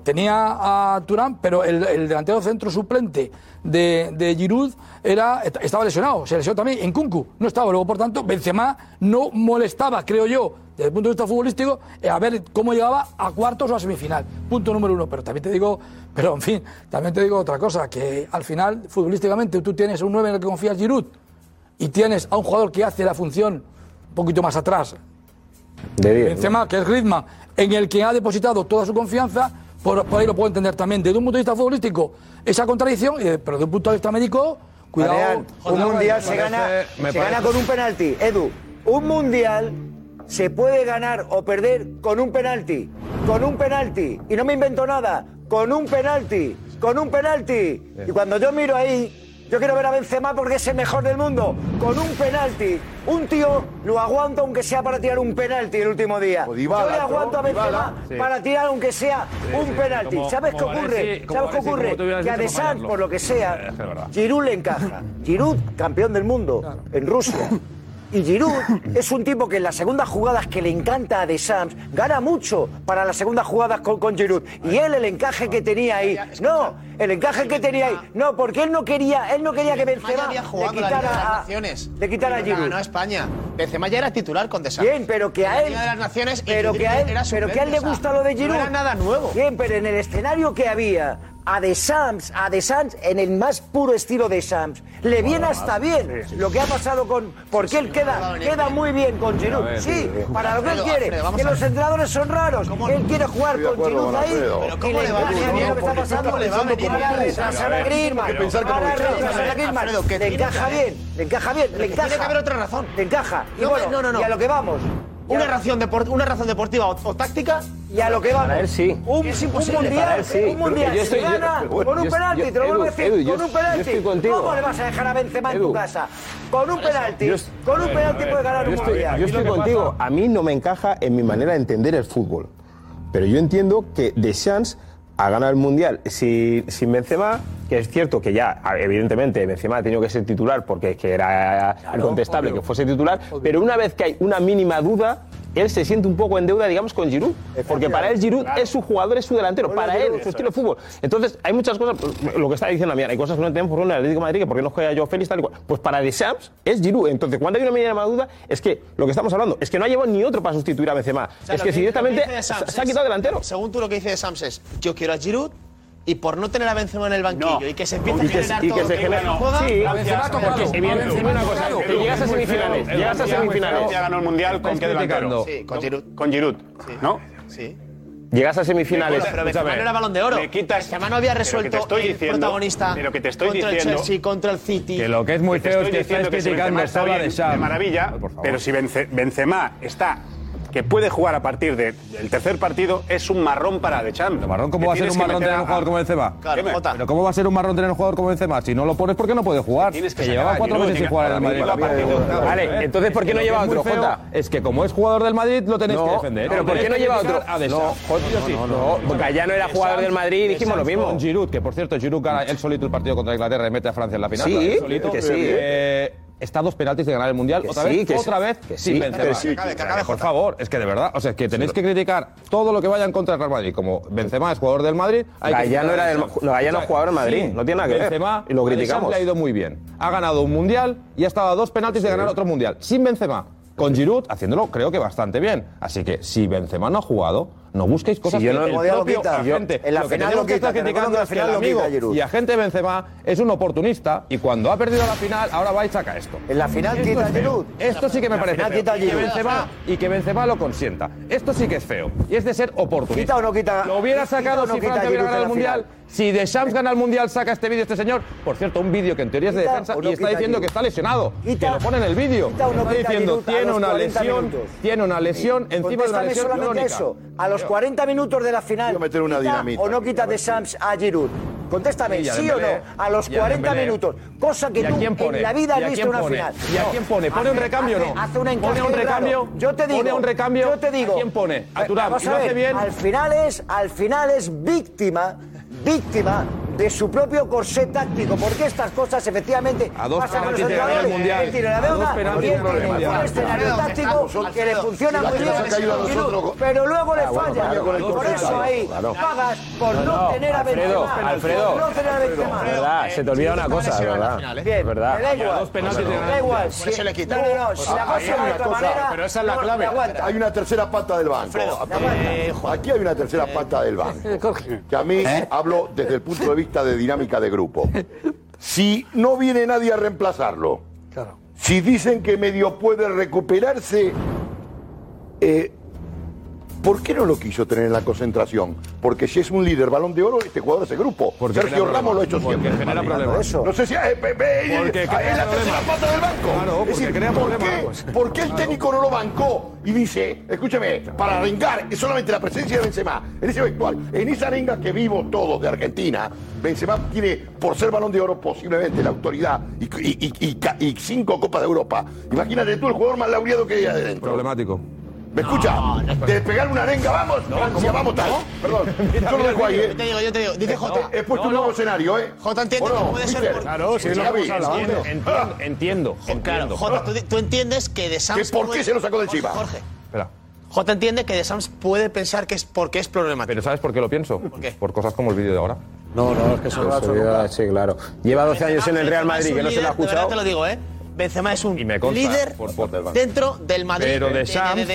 S9: Tenía a Turán, pero el, el delantero centro suplente de, de Giroud era, est- estaba lesionado, se lesionó también en Kunku, no estaba. Luego, por tanto, Benzema no molestaba, creo yo, desde el punto de vista futbolístico, eh, a ver cómo llegaba a cuartos o a semifinal. Punto número uno. Pero también te digo, pero en fin, también te digo otra cosa, que al final, futbolísticamente, tú tienes un 9 en el que confías Giroud y tienes a un jugador que hace la función un poquito más atrás,
S12: De 10.
S9: Benzema, que es Griezmann, en el que ha depositado toda su confianza, por, por ahí lo puedo entender también. Desde un punto de vista futbolístico, esa contradicción, de- pero desde un punto de vista médico, cuidado.
S17: Adrián, un mundial
S9: me
S17: se gana,
S9: parece- me
S17: se
S9: parece-
S17: gana con un penalti. Edu, un mundial se puede ganar o perder con un penalti. Con un penalti. Y no me invento nada. Con un penalti. Con un penalti. Y cuando yo miro ahí, yo quiero ver a Benzema porque es el mejor del mundo. Con un penalti. Un tío lo aguanta aunque sea para tirar un penalti el último día. yo
S1: Dybala,
S17: le aguanto a. Benzema
S1: Dybala. Sí.
S17: para tirar aunque sea
S1: Sí,
S17: un
S1: sí.
S17: penalti.
S1: Como-
S17: ¿Sabes qué ocurre? ¿Sabes qué ocurre? Que a
S1: dicho,
S17: De
S1: como
S17: Sanz,
S1: Mayarlo.
S17: por lo que sea. Giroud le encaja. Giroud, campeón del mundo en Rusia. [LAUGHS] Y Giroud [COUGHS] es un tipo que en las segundas jugadas que le encanta a Deschamps gana mucho para las segundas jugadas con, con Giroud. Y él el encaje que tenía ahí, no, el encaje que tenía ahí, no, porque él no quería, él no quería que
S7: Benzema
S17: le
S7: de
S17: quitara a, le quitara a Giroud.
S7: a España. Benzema ya era titular con Deschamps.
S17: Bien, pero que a él,
S7: de las Naciones
S17: pero que a él, pero que a él le gusta lo de Giroud.
S7: No era nada nuevo.
S17: Bien, pero en el escenario que había a De Sams, a De Sams, en el más puro estilo de Sams, le viene hasta bien lo que ha pasado con, porque él queda, queda muy bien con Giroud.
S7: ver,
S17: Sí, para lo que él quiere,
S7: Alfredo,
S17: que los entrenadores son raros. Él quiere jugar
S1: Estoy
S17: con Giroud ahí.
S1: Pero
S7: ¿cómo
S17: le
S7: va a
S17: encaja
S7: venir
S17: lo que está pasando.
S7: ¿Cómo le va a venir
S17: Para retrasar a Griezmann, para retrasar a Griezmann. Le encaja
S7: que-
S17: bien, le encaja bien, le
S7: que tiene
S17: encaja.
S7: que haber otra razón.
S17: Le encaja. Y
S7: No,
S17: bueno,
S7: no, no, no.
S17: y a lo que vamos.
S7: Una razón, depor- una razón deportiva o, o táctica.
S17: Y a lo que vamos.
S12: Para él sí.
S17: Un,
S7: Es
S17: un mundial,
S12: para él sí.
S17: un mundial.
S12: Yo
S17: se
S12: estoy- yo-
S17: gana con un
S12: yo-
S17: penalti,
S12: yo-
S17: te lo vuelvo a
S12: Edu,
S17: decir,
S12: Edu,
S17: con un penalti.
S12: estoy contigo.
S17: ¿Cómo le vas a dejar a Benzema en tu
S12: Edu.
S17: casa? Con un penalti,
S12: yo-
S17: con un penalti puede ganar un
S12: estoy,
S17: mundial.
S12: yo estoy contigo. A mí no me encaja en mi manera de entender el fútbol. Pero yo entiendo que Deschamps ha ganado el Mundial sin, sin Benzema, que es cierto que ya, evidentemente, Benzema ha tenido que ser titular porque es que era incontestable
S9: obvio.
S12: que fuese titular, pero una vez que hay una mínima duda, él se siente un poco en deuda, digamos, con Giroud. Porque para él Giroud es su jugador, es su delantero, para él, su estilo de fútbol. Entonces, hay muchas cosas, lo que está diciendo Amián, hay cosas que no entendemos por ejemplo, en el Atlético de Madrid, que por qué no juega yo Félix, tal y cual. Pues para Deschamps es Giroud. Entonces, cuando hay una mínima duda, es que lo que estamos hablando es que no ha llevado ni otro para sustituir a Benzema.
S7: O sea,
S12: es que
S7: lo
S12: directamente
S7: Sams
S12: se ha
S7: es-
S12: quitado delantero.
S7: Según tú lo que dice de Sams es, yo quiero a Giroud y por no tener a Benzema en el banquillo
S15: No.
S7: y que se empiece
S12: Y
S7: a
S12: que,
S7: generar
S12: y
S7: todo
S12: que se
S7: que
S12: genera.
S7: no juega,
S12: Sí,
S9: A Benzema tocado.
S12: evidentemente
S9: Benzema
S12: una cosa, que llegas a semifinales, llegas a semifinales.
S15: Ya ganó el mundial con qué delantero.
S7: Sí, con Giroud.
S15: Con Giroud, ¿no?
S7: Sí.
S12: Llegas a semifinales.
S7: Pero Benzema no era balón de oro.
S15: Le quitas-
S7: Benzema no había
S15: Pero que
S7: resuelto
S15: te estoy
S7: el
S15: diciendo-
S7: protagonista
S15: pero que te estoy
S7: contra
S15: diciendo-
S7: el Chelsea, contra el City.
S14: Que lo que es muy feo es que
S15: diciendo
S14: estáis
S15: que si que puede jugar a partir del de tercer partido es un marrón para De Champs.
S14: marrón cómo va a ser un marrón tener un jugador como Benzema?
S15: Claro,
S14: Pero cómo va a ser un marrón tener un jugador como Benzema? Si no lo pones, ¿por qué no puede jugar?
S15: Tienes que,
S14: llevaba cuatro meses sin jugar en el Madrid.
S12: Vale, entonces ¿por qué no lleva otro, Jota?
S14: Es que como es jugador del Madrid, lo
S12: tenés
S14: que defender.
S12: Pero ¿por qué no lleva otro? No, Gallano era jugador del Madrid dijimos lo mismo.
S14: Giroud, que por cierto, Giroud gana él solito el partido contra Inglaterra y mete a Francia en la final.
S12: Sí, que sí.
S14: Eh, eh está a dos penaltis de ganar el Mundial. Otra vez, otra vez, sin
S12: sí,
S14: Benzema. Por favor, es que de verdad, o sea, que tenéis que criticar todo lo que vaya en contra del Real Madrid. Como Benzema es jugador del Madrid, hay
S12: Gallano
S14: que
S12: era del, no, es jugador del Madrid, no tiene nada que
S14: Benzema, ver.
S12: Y lo criticamos.
S14: Ha ido muy bien. Ha ganado un Mundial y ha estado a dos penaltis de ganar otro Mundial. Sin Benzema. Con Giroud haciéndolo creo que bastante bien. Así que si Benzema no ha jugado, no busquéis cosas
S17: si yo no que el
S14: propio
S17: en la
S14: lo
S17: final
S14: que
S17: lo quita, que está criticando
S14: es que el amigo
S17: quita,
S14: y agente Benzema es un oportunista y cuando ha perdido la final ahora va y saca esto.
S17: En la final
S14: esto
S17: quita
S14: es
S17: Giroud.
S14: Esto sí que me parece feo.
S17: Quita
S14: y, que Benzema, y que Benzema lo consienta. Esto sí que es feo y es de ser oportunista.
S17: ¿Quita o no quita?
S14: Lo hubiera sacado si Francia hubiera ganado el mundial. Si Deschamps gana el mundial saca este vídeo este señor, por cierto, un vídeo que en teoría es de defensa y está diciendo que está lesionado, que lo pone en el vídeo. Está diciendo tiene una lesión, tiene una lesión encima de una lesión crónica.
S17: 40 minutos de la final, o no quitas de Sams a Giroud. Contéstame, sí, o no, a los 40 minutos. Cosa que tú en la vida has visto una final.
S14: ¿Y a quién pone? ¿Pone un recambio o no?
S17: Hace una
S14: ¿Pone un recambio? ¿Pone un recambio?
S17: Yo te digo.
S14: Quién pone? A eh,
S17: Turam.
S14: ¿Y lo hace bien?
S17: Al final es, al final es víctima, víctima de su propio corsé táctico, porque estas cosas efectivamente
S14: a dos
S17: pasan a los entrenadores.
S14: Mundial.
S17: Él tiene la deuda y él tiene un escenario táctico que le funciona muy bien, pero luego le falla. Por eso ahí pagas por no tener a Benzema.
S12: Alfredo, verdad, se te olvida una cosa, verdad. Es verdad.
S17: Da igual. Da igual.
S7: Por eso le quitan.
S17: No, no, si la cosa.
S15: Pero esa es la clave.
S1: Hay una tercera pata del banco. Aquí hay una tercera eh, pata del banco. Que a mí hablo desde el punto de vista de dinámica de grupo. Si no viene nadie a reemplazarlo, si dicen que medio puede recuperarse, eh, ¿Por qué no lo quiso tener en la concentración? Porque si es un líder balón de oro, este jugador es el grupo. Sergio Ramos lo ha hecho
S14: porque
S1: siempre.
S14: Genera problemas.
S1: No sé si es eh, eh, eh,
S14: porque crea
S1: la tercera pata del banco.
S14: Claro, porque es
S1: decir,
S14: crea
S1: ¿por, qué, ¿por, qué, el técnico no lo bancó y dice, escúchame, para arengar es solamente la presencia de Benzema en ese actual, en esa arenga que vimos todos de Argentina, Benzema tiene, por ser balón de oro, posiblemente la autoridad y cinco Copas de Europa. Imagínate tú el jugador más laureado que hay adentro.
S14: Problemático.
S1: ¿Me escucha? No, de pegar una arenga, vamos, no, Francia, ¿cómo? vamos, tal. Perdón, [LAUGHS] mira, yo lo dejo ahí, ¿eh?
S7: Yo te digo, yo te digo. Dice eh, Jota.
S1: Eh, he puesto un nuevo escenario, ¿eh?
S7: Jota entiende que puede ser por...
S14: Claro, sí, lo [LAUGHS]
S1: Entiendo, [LAUGHS]
S14: entiendo.
S7: Jota, tú entiendes que de Sams...
S1: ¿Por qué se lo sacó
S7: de
S1: Chiva?
S7: Jorge.
S14: Espera.
S7: Jota entiende que de Sams puede pensar que es porque es problemático.
S14: Pero ¿sabes por qué lo pienso?
S7: ¿Por qué?
S14: Por cosas como el vídeo de ahora.
S16: No, no, es que eso no lo
S12: Sí, claro. Lleva 12 años en el Real Madrid, que no se lo ha escuchado.
S7: te lo digo, ¿eh? Benzema es un líder dentro del Madrid.
S14: Pero de Sams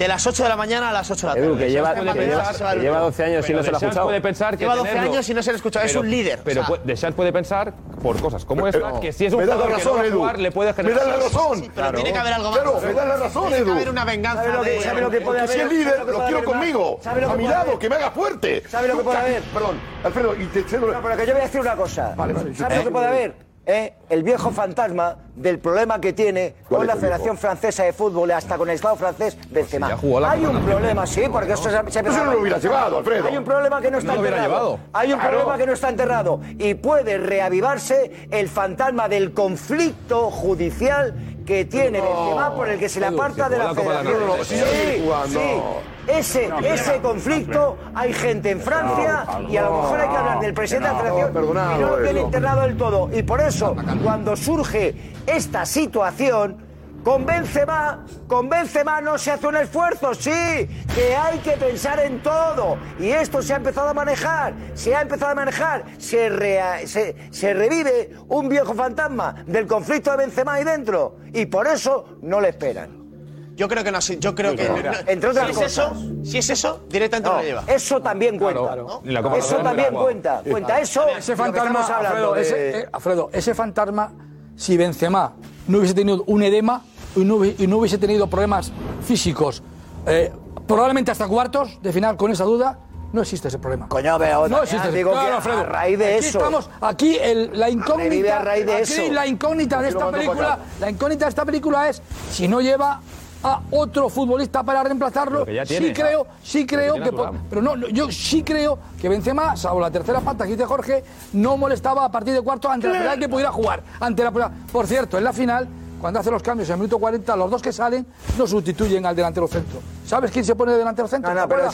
S7: de las 8 de la mañana a las 8 de la tarde.
S12: Edu, que lleva, que lleva, que lleva 12 años y no se lo ha escuchado.
S14: Puede pensar que
S7: lleva 12
S14: tenerlo.
S7: años y no se lo ha escuchado,
S14: pero, es
S7: un líder.
S14: Pero
S7: o sea.
S14: de Deschamps puede pensar por cosas como esta,
S1: pero,
S14: que si es un jugador razón, que no va a jugar, Edu. le puede generar...
S1: Me da la razón.
S7: Sí, pero claro. tiene que haber algo más.
S1: Claro, me da la razón, Edu.
S7: Tiene que haber una venganza.
S17: ¿Sabe lo que,
S7: de...
S17: sabe lo que puede
S1: haber? Si es líder,
S17: lo
S1: quiero conmigo, a mi lado, que me haga fuerte.
S17: ¿Sabe lo que puede haber?
S1: Perdón, Alfredo, y te cedo...
S17: No, pero que yo voy a decir una cosa. ¿Sabe lo que puede haber? el viejo fantasma del problema que tiene con la Federación Francesa de Fútbol, hasta con el Estado francés,
S14: pues Benzema. Pues
S17: Hay un problema, sí, porque esto se, se
S1: Eso no lo hubiera llevado, Alfredo.
S17: Hay un problema que no está enterrado. Hay un problema que no está enterrado. Y puede reavivarse el fantasma del conflicto judicial que tiene el Benzema por el que se le aparta de la federación.
S1: Sí, sí.
S17: Ese, ese conflicto, hay gente en Francia y a lo mejor hay que hablar del presidente de la federación y no lo tiene internado del todo. Y por eso, cuando surge esta situación con Benzema, con Benzema no se hace un esfuerzo, sí, que hay que pensar en todo. Y esto se ha empezado a manejar, se ha empezado a manejar, se, revive un viejo fantasma del conflicto de Benzema ahí dentro. Y por eso no le esperan.
S7: Yo creo que no yo creo que no.
S17: entre otras
S7: si es. Eso, si es eso, directamente
S17: no,
S7: lleva.
S17: Eso también cuenta. Eso también cuenta. Cuenta eso.
S9: Ese fantasma, Alfredo,
S17: de...
S9: ese, eh, Alfredo, ese fantasma si Benzema no hubiese tenido un edema y no, hubi- y no hubiese tenido problemas físicos, eh, probablemente hasta cuartos de final con esa duda, no existe ese problema.
S17: Coño, pero
S9: no existe.
S17: digo
S9: Claro,
S17: que
S9: Alfredo.
S17: a raíz de
S9: aquí
S17: eso.
S9: Estamos, aquí el- la incógnita,
S17: Revive a raíz de
S9: aquí
S17: eso.
S9: la incógnita de esta película, la incógnita de esta película es si no lleva a otro futbolista para reemplazarlo.
S14: que ya
S9: sí creo, sí creo que, por- pero no, no, yo sí creo que Benzema, salvo la tercera pata que dice Jorge, no molestaba a partir de cuarto ante la final que pudiera jugar. Ante la, por cierto, en la final, cuando hace los cambios en el minuto 40, los dos que salen no sustituyen al delantero centro. ¿Sabes quién se pone de delantero centro?
S17: No, no, pero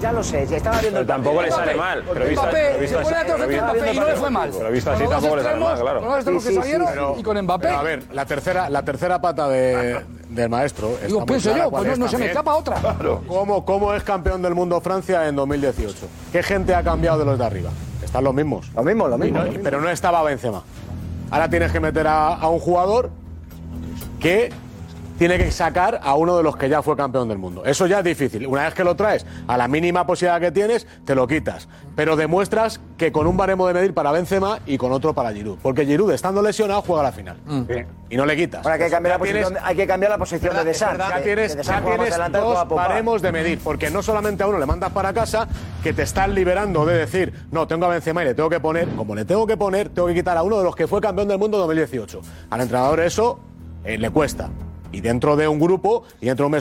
S17: ya lo sé, ya estaba viendo
S12: Pero tampoco le sale mal. Pero visto,
S9: Mbappé,
S12: pero visto
S9: se pone delantero centro Mbappé y no le fue mal.
S12: Pero visto así
S9: los
S12: tampoco le sale mal, claro.
S9: con los extremos que salieron y con Mbappé.
S16: Pero a ver, la tercera, la tercera pata de- del maestro.
S9: Digo, pienso yo, pues no, se me escapa otra.
S16: ¿Cómo, ¿Cómo es campeón del mundo Francia en 2018? ¿Qué gente ha cambiado de los de arriba? Están los mismos.
S17: Lo mismo, lo mismo.
S16: Y no- Pero no estaba Benzema. Ahora tienes que meter a, a un jugador que tiene que sacar a uno de los que ya fue campeón del mundo. Eso ya es difícil. Una vez que lo traes a la mínima posibilidad que tienes, te lo quitas. Pero demuestras que con un baremo de medir para Benzema y con otro para Giroud. Porque Giroud, estando lesionado, juega la final. Y no le quitas.
S17: Ahora hay que cambiar la
S16: Ya tienes-
S17: posición, hay que cambiar la posición de Desan.
S16: ya tienes, ya tienes dos baremos de medir, porque no solamente a uno le mandas para casa, que te están liberando de decir, no, tengo a Benzema y le tengo que poner, como le tengo que poner, tengo que quitar a uno de los que fue campeón del mundo en 2018. Al entrenador eso eh, le cuesta. Y dentro de un grupo y dentro de un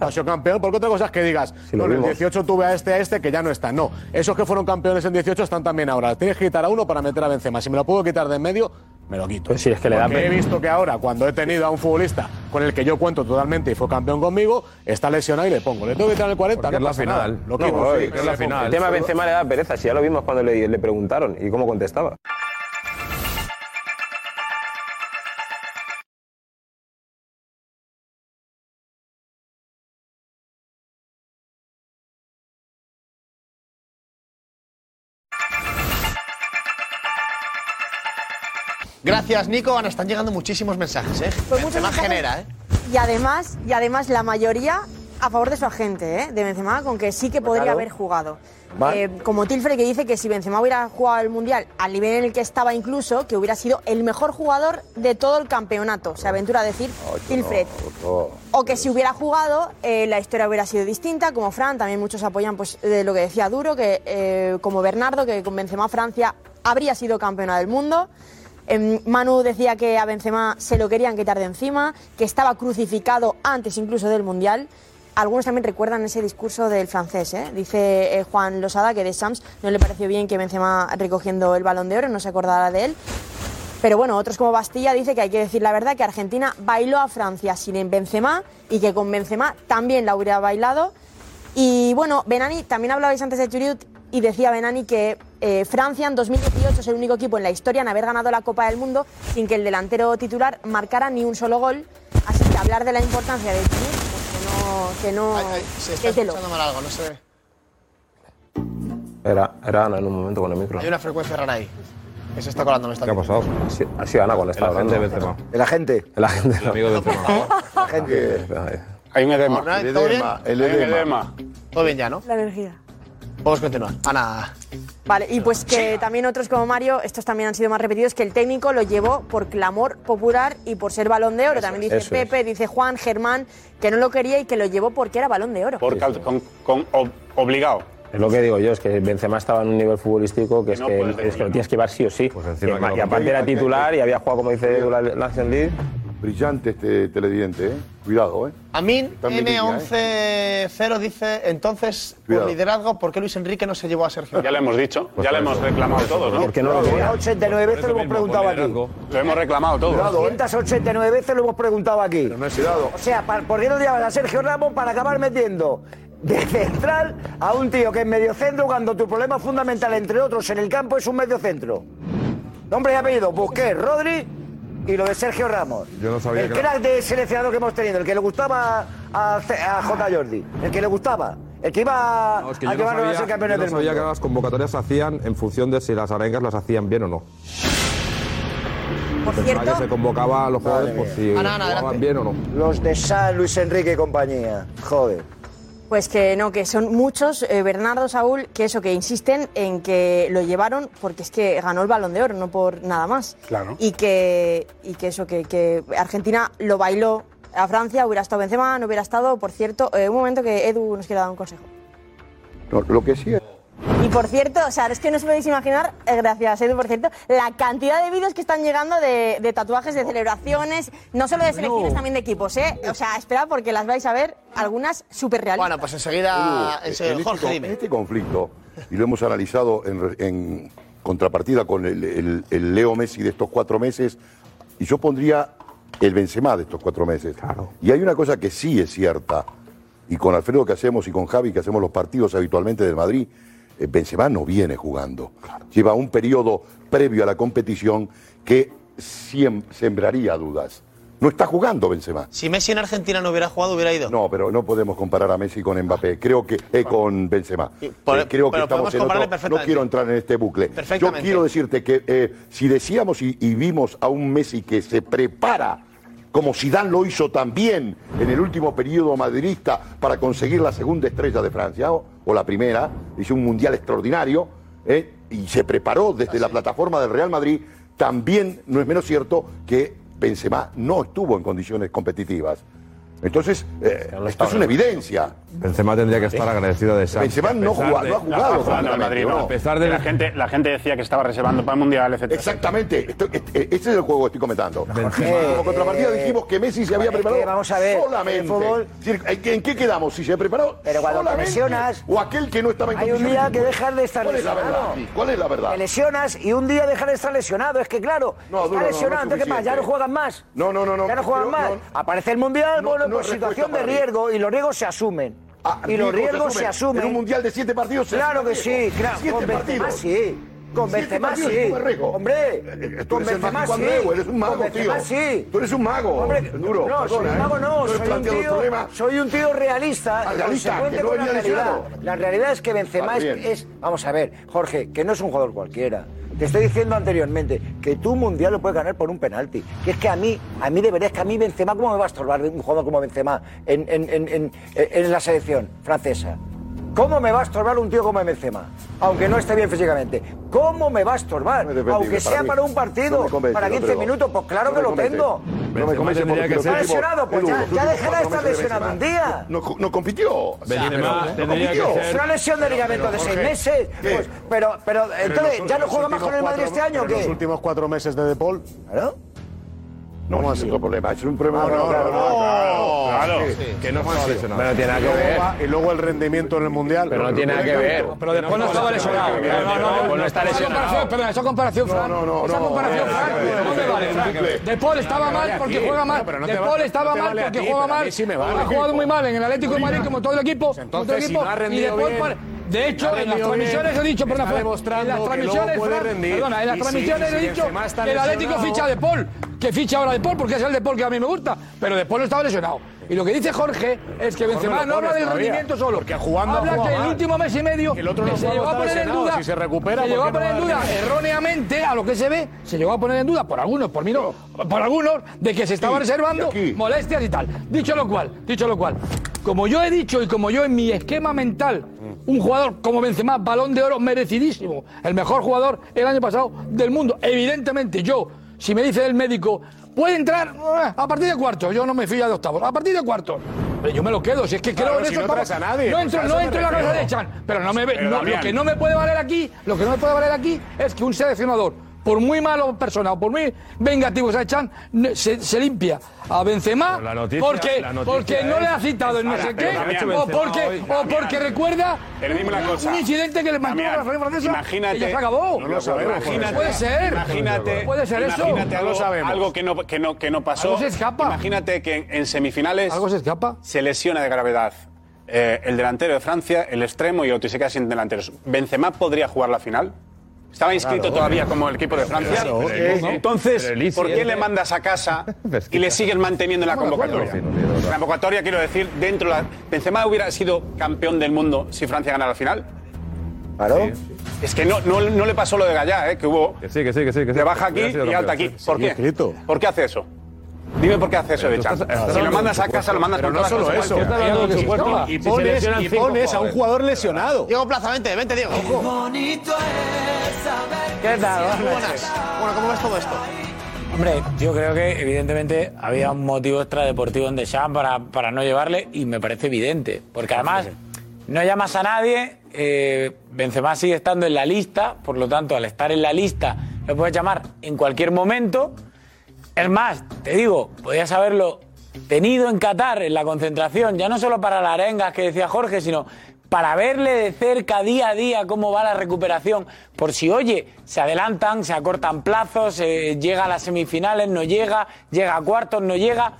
S16: ha sido campeón, porque otra cosa es que digas,
S12: lo
S16: no, en el
S12: vimos.
S16: 18 tuve a este, a este, que ya no están. No, esos que fueron campeones en 18 están también ahora. Tienes que quitar a uno para meter a Benzema. Si me lo puedo quitar de en medio, me lo quito.
S12: Pues sí, es que le da
S16: Porque he visto que ahora, cuando he tenido a un futbolista con el que yo cuento totalmente y fue campeón conmigo, está lesionado y le pongo. Le tengo que quitar el 40,
S14: Porque
S16: no
S14: es la
S16: pasa
S14: final.
S16: nada. Lo
S14: No,
S16: quito, sí,
S14: es la final.
S12: El tema de Benzema le da pereza, si ya lo vimos cuando le, le preguntaron y cómo contestaba.
S7: Gracias, Nico. Nos están llegando muchísimos mensajes, ¿eh?
S6: Pues muchos
S7: Benzema
S6: mensajes.
S7: genera, ¿eh?
S6: Y además, y además la mayoría a favor de su agente, ¿eh? de Benzema, con que sí que podría
S17: Claro.
S6: haber jugado. Eh, como Tilfrey que dice que si Benzema hubiera jugado el Mundial al nivel en el que estaba incluso, que hubiera sido el mejor jugador de todo el campeonato. Se aventura a decir Tilfred. O que si hubiera jugado, eh, la historia hubiera sido distinta, como Fran, también muchos apoyan pues, de lo que decía Duro, que eh, como Bernardo, que con Benzema Francia habría sido campeona del mundo. Em, Manu decía que a Benzema se lo querían quitar de encima, que estaba crucificado antes incluso del Mundial. Algunos también recuerdan ese discurso del francés, ¿eh? dice eh, Juan Losada que de Sams no le pareció bien que Benzema recogiendo el balón de oro, no se acordara de él. Pero bueno, otros como Bastilla dice que hay que decir la verdad que Argentina bailó a Francia sin Benzema y que con Benzema también la hubiera bailado. Y bueno, Benani, también hablabais antes de Churiut y decía Benani que eh, Francia en 2018 es el único equipo en la historia en haber ganado la Copa del Mundo sin que el delantero titular marcara ni un solo gol. Así que hablar de la importancia de Churiut, pues que no, que no,
S7: Se está
S6: que es de
S7: escuchando mal algo, no se ve.
S12: Era, era Ana en un momento con el micro.
S7: Hay una frecuencia rara ahí. Que se está colando, me está
S12: ¿Qué ha pasado? Ha sido- Ha sido Ana cuando estaba
S14: agente
S12: hablando.
S17: El agente.
S12: El agente.
S14: El amigo de Benzema.
S17: La gente.
S15: Hay un edema.
S1: El el
S15: Hay un
S1: edema.
S7: Todo bien ya, ¿no?
S6: la energía.
S7: Podemos continuar. Ana.
S6: Vale, y pues que también otros como Mario, estos también han sido más repetidos, que el técnico lo llevó por clamor popular y por ser balón de oro. También dice
S12: eso.
S6: Pepe, dice Juan, Germán, que no lo quería y que lo llevó porque era balón de oro.
S15: Por cal- con, con ob- obligado.
S12: Es lo que digo yo, es que Benzema estaba en un nivel futbolístico que es,
S15: no
S12: que,
S15: puedes
S12: es que lo tienes que llevar sí o sí.
S14: Pues encima
S12: Que- y aparte era titular y había jugado, como dice Edu, la Nation League.
S1: Brillante este televidente, ¿eh? Cuidado, ¿eh?
S7: Amin
S1: Está en mi línea,
S7: N110 dice, entonces, por liderazgo, ¿por qué Luis Enrique no se llevó a Sergio?
S15: Ya lo hemos dicho, ya lo hemos reclamado todos, ¿no?
S12: ¿Por qué no lo quería?
S17: 289 veces lo hemos preguntado aquí.
S15: Lo hemos reclamado todos.
S17: 289 veces lo hemos preguntado aquí.
S1: No es cuidado.
S17: O sea, ¿por qué no llevas a Sergio Ramos para acabar metiendo de central a un tío que es medio centro cuando tu problema fundamental, entre otros, en el campo es un medio centro? Nombre y apellido, Busquets, Rodri y lo de Sergio Ramos.
S14: Yo no sabía
S17: el
S14: que
S17: crack de seleccionador que hemos tenido, el que le gustaba a, a J. Jordi, el que le gustaba, el que iba
S14: No, es que
S17: a
S14: yo no
S17: llevarnos a
S14: sabía,
S17: ser
S14: yo
S17: campeones
S14: no
S17: del
S14: sabía que
S17: mundo.
S14: las convocatorias se hacían en función de si las arengas las hacían bien o no.
S6: Por
S14: Pensaba
S6: cierto,
S14: que se convocaba a los jugadores por si
S7: Ana, Ana,
S14: jugaban
S7: adelante.
S14: bien o no.
S17: Los de San Luis Enrique y compañía. Joder.
S6: Pues que no, que son muchos, eh, Bernardo, Saúl, que eso, que insisten en que lo llevaron porque es que ganó el balón de oro, no por nada más.
S15: Claro.
S6: Y que, y que eso, que, que Argentina lo bailó a Francia, hubiera estado Benzema, no hubiera estado, por cierto, eh, un momento que Edu nos quiere dar un consejo.
S1: No, lo que sí es.
S6: Y por cierto, o sea, es que no os podéis imaginar, eh, gracias Edu, por cierto, la cantidad de vídeos que están llegando de, de tatuajes, de celebraciones, no solo de selecciones, también de equipos, ¿eh? O sea, esperad porque las vais a ver, algunas súper realistas.
S7: Bueno, pues enseguida,
S1: en
S7: eh,
S1: eh,
S7: Jorge,
S1: este,
S7: dime.
S1: este conflicto, y lo hemos analizado en, en contrapartida con el, el, el Leo Messi de estos cuatro meses, y yo pondría el Benzema de estos cuatro meses. Claro. Y hay una cosa que sí es cierta, y con Alfredo que hacemos y con Javi que hacemos los partidos habitualmente del Madrid, Benzema no viene jugando. Lleva un periodo previo a la competición que sembraría dudas. No está jugando Benzema.
S7: Si Messi en Argentina no hubiera jugado, hubiera ido.
S1: No, pero no podemos comparar a Messi con Mbappé. Creo que eh, con Benzema. Eh, no quiero entrar en este bucle. Yo quiero decirte que eh, si decíamos y, vimos a un Messi que se prepara, como Zidane lo hizo también en el último periodo madridista para conseguir la segunda estrella de Francia o la primera, hizo un mundial extraordinario ¿eh? y se preparó desde la plataforma del Real Madrid. También no es menos cierto que Benzema no estuvo en condiciones competitivas. Entonces, eh, esto es una evidencia.
S14: Benzema tendría que estar agradecido de esa.
S1: Benzema no, no ha jugado. prácticamente, ¿no?
S14: A pesar de
S15: la gente, la gente decía que estaba reservando para el Mundial, etc.
S1: Exactamente. Este, este, es el juego que estoy comentando. Como eh, contrapartida
S17: eh,
S1: dijimos que Messi se había preparado
S17: vamos a ver,
S1: solamente.
S17: fútbol-
S1: ¿en qué- quedamos? Si se preparó
S17: Pero cuando te lesionas,
S1: o aquel que no estaba en
S17: hay un día que dejar de estar
S1: ¿Cuál es la verdad? ¿Cuál es la verdad?
S17: Te lesionas y un día dejar de estar lesionado. Es que claro,
S1: No,
S17: está
S1: Duro, no, no
S17: lesionado, ¿qué pasa? Ya no juegan más.
S1: No, no, no, no.
S17: Ya no juegan más. Aparece el Mundial, bueno,
S1: no,
S17: pues, situación de riesgo y los riesgos se asumen.
S1: Ah,
S17: y los
S1: riesgos se asumen. En un mundial de siete partidos.
S17: Claro que sí, claro.
S1: Siete partidos.
S17: Ah, sí. Con Benzema sí. Hombre,
S1: eh, eh,
S17: con Benzema sí.
S1: Eh, eres un mago, tío. Tú eres un mago.
S17: Hombre,
S1: duro.
S17: No, soy un mago no, soy un tío, soy un tío realista,
S1: ah, realista
S17: la realidad. La realidad es que Benzema es, vamos a ver, Jorge, que no es un jugador cualquiera. Te estoy diciendo anteriormente que tú un mundial lo puedes ganar por un penalti. Que es que a mí, a mí de verdad es que a mí Benzema, ¿cómo me va a estorbar un jugador como Benzema en, en, en, en la selección francesa? ¿Cómo me va a estorbar un tío como Benzema? Aunque no esté bien físicamente. ¿Cómo me va a estorbar?
S1: No
S17: Aunque sea
S1: para,
S17: para un partido,
S1: no
S17: para 15 minutos, pues claro que lo tengo.
S1: No me convence porque
S14: que ser
S17: lesionado, pues ya, ya dejará de estar lesionado un día.
S1: No, compitió.
S14: Benzema
S1: compitió.
S17: Fue una lesión de ligamento de seis meses. Pues, pero, pero entonces, ¿ya no juega más con el Madrid este año o
S16: qué? los últimos cuatro meses de De Paul.
S1: No, no ha sido problema, es un problema.
S16: No, no, no,
S14: claro, que no estaba lesionado.
S12: Pero tiene nada que ver.
S16: Y luego el rendimiento en el mundial.
S12: Pero no tiene nada que ver.
S9: Pero después no estaba lesionado. No, no, no
S12: está lesionado.
S9: Perdón, esa comparación, Fran.
S1: No, no, no.
S9: Esa
S1: comparación,
S9: Fran. De Paul estaba mal porque juega mal. De Paul estaba mal porque juega mal. Ha jugado muy mal en el Atlético de Madrid como todo el equipo.
S16: Entonces,
S9: de de hecho, en las transmisiones he dicho, perdona, en las transmisiones, Fran, perdona, en las transmisiones he dicho el Atlético ficha de Paul que fiche ahora de Paul porque es el de Paul que a mí me gusta, pero de Paul estaba lesionado. Y lo que dice Jorge es que Benzema no habla del rendimiento solo.
S16: Porque jugando
S9: habla que el último mes y medio
S16: el otro no
S9: se llegó a poner en duda.
S16: Si se recupera,
S9: se llegó a poner en duda erróneamente a lo que se ve, se llegó a poner en duda por algunos, por mí no, por algunos de que se estaba reservando molestias y tal. Dicho lo cual, dicho lo cual, como yo he dicho y como yo en mi esquema mental, un jugador como Benzema, balón de oro merecidísimo, el mejor jugador el año pasado del mundo. Evidentemente yo si me dice el médico, puede entrar a partir de cuarto, yo no me fío de octavos, a partir de cuarto. Yo me lo quedo, si es que creo
S16: claro,
S9: en
S16: si
S9: eso
S16: no
S9: estamos...
S16: a nadie,
S9: no entro, no entro en la cabeza de Chan, pero no me ve, lo que no me puede valer aquí, lo que no me puede valer aquí es que un seleccionador por muy malo persona o por muy vengativo se, limpia a Benzema porque, porque no le ha citado en no sé qué o porque, o porque recuerda un, incidente que le mandó a la francesa y ya se acabó.
S15: No lo sabemos,
S9: puede ser.
S15: Imagínate,
S9: puede ser eso.
S15: Algo, sabemos. algo que, no, que, no, que no pasó.
S9: Algo se escapa.
S15: Imagínate que en, semifinales
S9: ¿Algo se, escapa?
S15: se lesiona de gravedad eh, el delantero de Francia, el extremo y otro y se queda sin delanteros. ¿Benzema podría jugar la final? Estaba inscrito todavía como el equipo de Francia. Entonces, ¿por qué le mandas a casa [LAUGHS] y le sigues manteniendo en la convocatoria? La convocatoria, quiero decir, dentro de la... ¿Benzema hubiera sido campeón del mundo si Francia ganara la final?
S17: Claro.
S15: Es que no, no, no, le pasó lo de Gallá, ¿eh? que hubo...
S14: Que sí, que sí, que sí. Que
S15: baja aquí y alta aquí. ¿Por qué? ¿Por qué hace eso? Dime por qué hace eso de
S14: Champ.
S15: Si lo mandas a casa, lo mandas con
S16: no solo eso. Y pones, a un jugador lesionado.
S7: Diego Plaza, vente, vente, Diego.
S17: ¿Qué tal?
S7: Bueno, ¿cómo ves todo esto?
S18: Hombre, yo creo que evidentemente había un motivo extradeportivo en Deschamps para, para no llevarle y me parece evidente. Porque además no llamas a nadie, eh, Benzema sigue estando en la lista, por lo tanto al estar en la lista lo puedes llamar en cualquier momento es más, te digo, podías haberlo tenido en Qatar, en la concentración, ya no solo para las arengas que decía Jorge, sino para verle de cerca día a día cómo va la recuperación, por si, oye, se adelantan, se acortan plazos, eh, llega a las semifinales, no llega, llega a cuartos, no llega.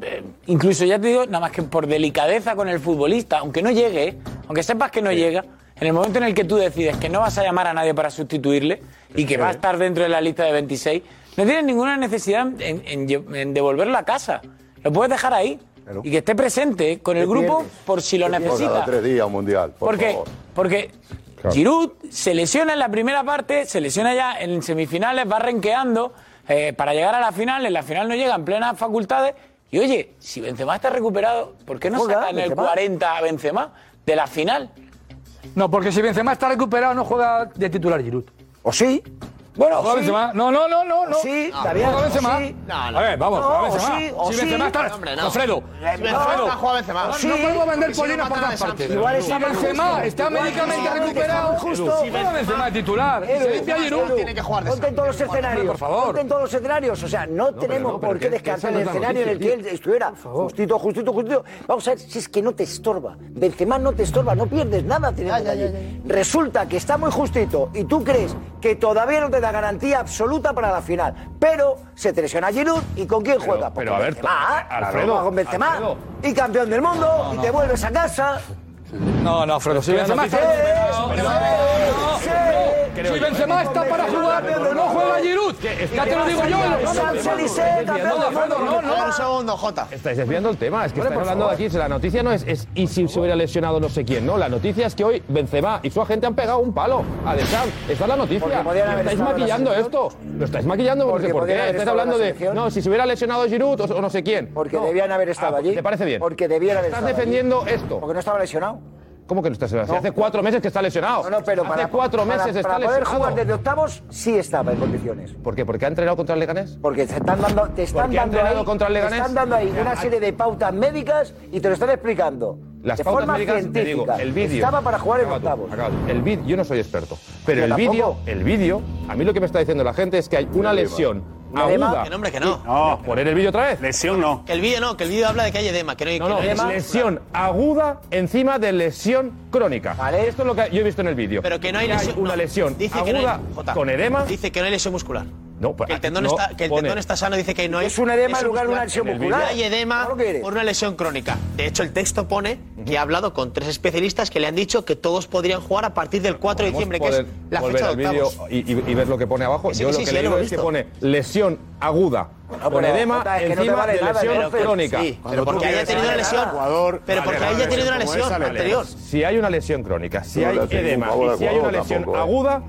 S18: Eh, incluso ya te digo, nada más que por delicadeza con el futbolista, aunque no llegue, eh, aunque sepas que no llega, en el momento en el que tú decides que no vas a llamar a nadie para sustituirle y que va a estar dentro de la lista de 26, no tienes ninguna necesidad en, en, en devolverlo a casa. Lo puedes dejar ahí. Y que esté presente con el
S19: grupo
S18: por si lo necesita.
S1: tres días mundial. Por
S18: porque,
S1: favor.
S18: porque. Giroud se lesiona en la primera parte, se lesiona ya en semifinales, va renqueando eh, para llegar a la final. En la final no llega en plenas facultades. Y oye, si Benzema está recuperado, ¿por qué no sacan el 40 a Benzema de la final?
S9: No, porque si Benzema está recuperado no juega de titular Giroud.
S17: ¿O sí?
S9: Bueno, ¿Juega
S17: sí.
S9: Benzema? No, no, no, no.
S17: Sí, David.
S9: ¿Juega Benzema?
S17: Sí. No, no.
S9: A ver, vamos,
S17: no,
S9: juega Benzema.
S17: Sí, o
S9: si Benzema está...
S17: Hombre, no.
S9: Alfredo. Alfredo.
S17: No, juega Benzema. Sí,
S9: no podemos vender polinas por todas partes.
S17: Igual es si
S9: Benzema está médicamente recuperado.
S17: Justo.
S9: Si Benzema es titular. Se dice
S17: Tiene que jugar Ponte en todos los escenarios.
S9: Por favor.
S17: Ponte en todos los escenarios. O sea, no tenemos por qué descartar el escenario en el que él estuviera. Justito, justito, justito. Vamos a ver si es que no te estorba. Benzema no te estorba. No pierdes nada teniendo allí. Resulta que está muy justito y tú crees que todavía no te da la garantía absoluta para la final. Pero se te lesiona Giroud y ¿con quién juega? Pues
S14: pero,
S17: con
S14: a ver,
S17: Benzema,
S14: eh,
S17: Alfredo, con Benzema
S14: Alfredo.
S17: y campeón del mundo no, no, y te vuelves a casa.
S9: No, no, Alfredo, si Benzema está si Benzema ¿eh? está para jugar, no juega Giroud. Ya te lo digo yo.
S7: No, no, Un segundo, Jota.
S14: Estáis desviando el tema. Es que estáis hablando de aquí. La noticia no es, y si se hubiera lesionado no sé quién, no. La noticia es que hoy Benzema y su agente han pegado un palo a Deschamps. Esta es la noticia. Estáis maquillando esto. Lo estáis maquillando porque por qué. Estáis hablando de no, si se hubiera lesionado Giroud o, no sé quién.
S17: Porque debían haber estado
S14: ah,
S17: allí.
S14: ¿Te parece bien?
S17: Porque debían haber estado Estás
S14: defendiendo esto.
S17: Porque no estaba lesionado.
S14: ¿Cómo que no está lesionado? No. Hace cuatro meses que está lesionado.
S17: No, no, pero
S14: Hace
S17: para,
S14: cuatro meses para,
S17: para está
S14: poder
S17: jugar desde octavos sí estaba en condiciones.
S14: ¿Por qué? ¿Porque ha entrenado contra el Leganés?
S17: Porque te están dando, te están
S14: Porque
S17: dando ahí,
S14: contra el Leganés.
S17: Te están dando ahí una serie de pautas médicas y te lo están explicando.
S14: Las
S17: de
S14: pautas
S17: forma
S14: médicas, te digo, el vídeo.
S17: Estaba para jugar en octavos.
S14: El vídeo, yo no soy experto, pero,
S17: pero
S14: el vídeo, el vídeo, a mí lo que me está diciendo la gente es que hay una lesión aguda.
S7: Que no, hombre, que no.
S14: No, poner el vídeo otra vez.
S15: Lesión no.
S7: Que el vídeo no, que el vídeo habla de que hay edema, que no hay
S14: No, no,
S7: no
S14: lesión aguda encima de lesión crónica. Vale. Esto es lo que yo he visto en el vídeo.
S7: Pero que no hay lesión.
S14: Hay
S7: una
S14: lesión aguda con edema.
S7: Dice que no hay lesión muscular.
S14: No, pues
S7: que el tendón, está, que sano dice que no es.
S17: Es un edema en lugar de una lesión muscular.
S7: Hay edema por una lesión crónica. De hecho, el texto pone que ha hablado con tres especialistas que le han dicho que todos podrían jugar a partir del 4 de diciembre, que es la fecha de.
S14: Y, ver lo que pone abajo.
S7: Sí,
S14: Yo lo que
S7: sí,
S14: le digo es que pone lesión aguda. Bueno,
S17: con
S14: edema encima de lesión crónica.
S7: Porque haya tenido una lesión. Pero porque haya tenido una lesión anterior.
S14: Si hay una lesión crónica, si hay edema y si hay una lesión aguda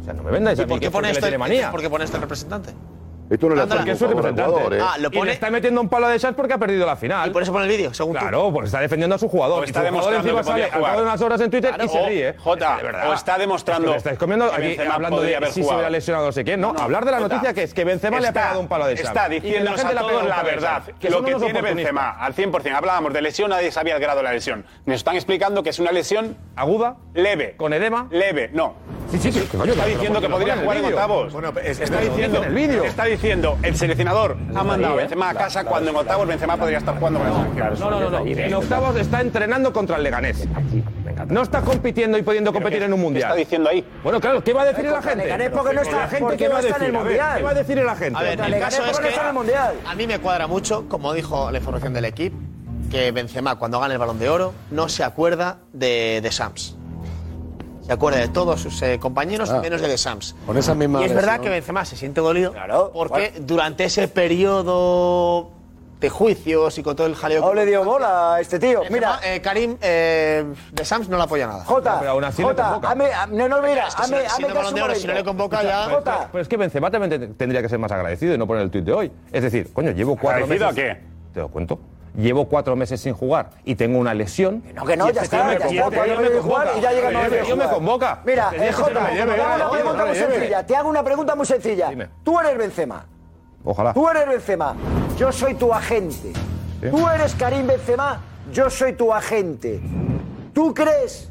S14: o sea, no me vendáis a mí
S7: por qué que
S14: pone
S7: esto,
S14: manía.
S7: ¿Por qué pone esto el representante?
S1: Esto no le hace
S14: porque es su representante.
S1: ¿eh?
S7: Ah, lo pone...
S14: y le está metiendo un palo de esas porque ha perdido la final.
S7: Y por eso pone el vídeo, según
S14: Claro, tú. porque está defendiendo a su jugador.
S15: O está
S14: y su
S15: demostrando jugador encima
S14: sale al de unas horas en Twitter
S15: claro,
S14: y
S15: se
S14: ríe. Oh, Jota,
S15: o está demostrando.
S14: Es que estáis comiendo aquí hablando de si se hubiera lesionado no sé quién. No, no hablar de la
S15: Jota,
S14: noticia que es que Benzema está, le ha pegado un palo de esas.
S15: Está diciendo a todos la verdad.
S14: Que
S15: lo que tiene Benzema, al 100%. Hablábamos de lesión, nadie sabía el grado de la lesión. Nos están explicando que es una lesión.
S14: Aguda.
S15: Leve.
S14: Con edema.
S15: Leve. No.
S14: Sí, sí,
S15: Está diciendo que podría jugar en octavos.
S14: Bueno,
S15: es, está, diciendo,
S14: en el vídeo.
S15: está diciendo, el seleccionador ha mandado a Benzema a casa cuando en octavos Benzema podría estar jugando con el.
S14: No, no, no. En octavos está entrenando contra el Leganés. No está compitiendo y pudiendo competir en un mundial.
S15: ¿Qué está diciendo ahí?
S14: Bueno, claro, ¿qué va a decir la gente?
S17: porque no está,
S14: la gente ¿qué va a
S17: en el mundial.
S14: ¿Qué va a decir la gente?
S7: A ver, el caso es que a mí me cuadra mucho, como dijo la información del equipo, que Benzema cuando gana el Balón de Oro no se acuerda de, de Sams se acuerda de todos sus eh, compañeros,
S16: ah,
S7: menos de Sams.
S16: Con esa misma
S7: y es verdad que Benzema se siente dolido claro,
S17: porque
S7: durante ese periodo de juicios y con todo el jaleo.
S17: No le dio bola a este tío.
S7: Benzema,
S17: mira,
S7: eh, Karim eh, de Sams no le apoya nada.
S17: Jota, no,
S14: pero aún así
S17: Jota,
S14: le
S17: ame, ah, no, no, mira,
S7: es que ame, si, no oro, si no le convoca ya.
S17: Jota.
S14: Pero, pero, es que Benzema también tendría que ser más agradecido y no poner el tuit de hoy. Es decir, coño, llevo cuatro
S15: ¿Agradecido
S14: meses.
S15: a qué?
S14: Te lo cuento llevo cuatro meses sin jugar y tengo una lesión.
S17: No, que no,
S14: este
S17: ya está. Yo
S14: este me convoca.
S17: Mira, te hago una pregunta muy sencilla. Tú eres Benzema.
S14: Ojalá.
S17: Tú eres Benzema. Yo soy tu agente. Tú eres Karim Benzema. Yo soy tu agente. ¿Tú crees?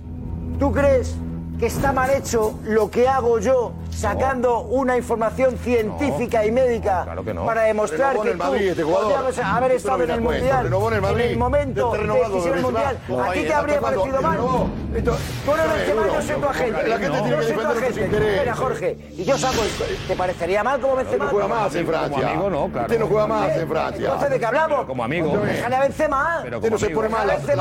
S17: ¿Tú crees que está mal hecho lo que hago yo sacando una información científica y médica
S1: no.
S17: para demostrar que
S1: el Madrid
S17: tú
S1: este
S17: podías haber estado
S1: no
S17: en el
S1: cuento.
S17: Mundial,
S1: en el
S17: momento de decisión
S1: de
S17: mundial. ¿a ti te habría parecido mal? Tú no eres Benzema,
S1: Seguro.
S17: yo soy tu agente. Yo
S1: que
S17: soy tu agente. Espera, Jorge, y yo saco esto. ¿Te parecería mal como Benzema?
S1: No juega más en Francia. Usted no juega más en Francia.
S17: Entonces, ¿de qué hablamos?
S14: como amigo.
S17: Déjale a Benzema.
S14: Pero
S1: Usted no
S14: como
S1: se pone
S14: amigo.
S1: mal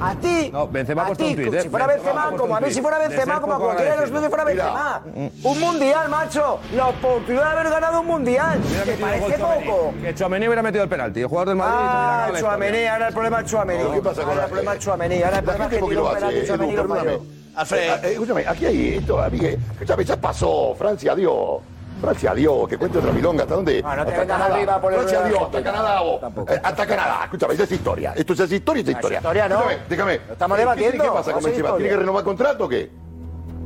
S1: la.
S17: A ti.
S14: No, Benzema
S17: Si
S14: ¿eh?
S17: fuera
S14: Benzema
S17: como a mí si fuera Benzema, como a cualquiera de los míos fuera
S1: Mira.
S17: Benzema. Un mundial, macho. La oportunidad de haber ganado un mundial. ¿Te parece poco?
S14: Que Chouameni hubiera metido el penalti. El jugador del Madrid.
S17: Ah,
S14: historia.
S17: ahora el problema es Chouameni.
S1: ¿Qué pasa con
S17: Ahora
S1: la
S17: el problema es. Ahora el problema es que tiró
S1: lo
S17: un
S1: hace,
S17: penalti y lo falló.
S7: Alfred.
S1: Eh, eh, escúchame, aquí hay esto, amigue. Escúchame, ya pasó. Francia dio. Francia dio, que cuente otra milonga. ¿Hasta dónde?
S17: Ah, no te
S1: hasta
S17: vengas
S1: Canadá.
S17: arriba por el
S1: Francia dio, hasta. Canadá. vos.
S17: Tampoco.
S1: Eh, hasta Canadá. Escúchame, esa es historia. Esto es historia, esa es historia.
S17: historia no.
S1: Escúchame, déjame.
S17: Estamos
S1: ¿Qué-
S17: debatiendo,
S1: ¿Qué pasa con Benzema?
S17: historia.
S1: ¿Tiene que renovar contrato o qué?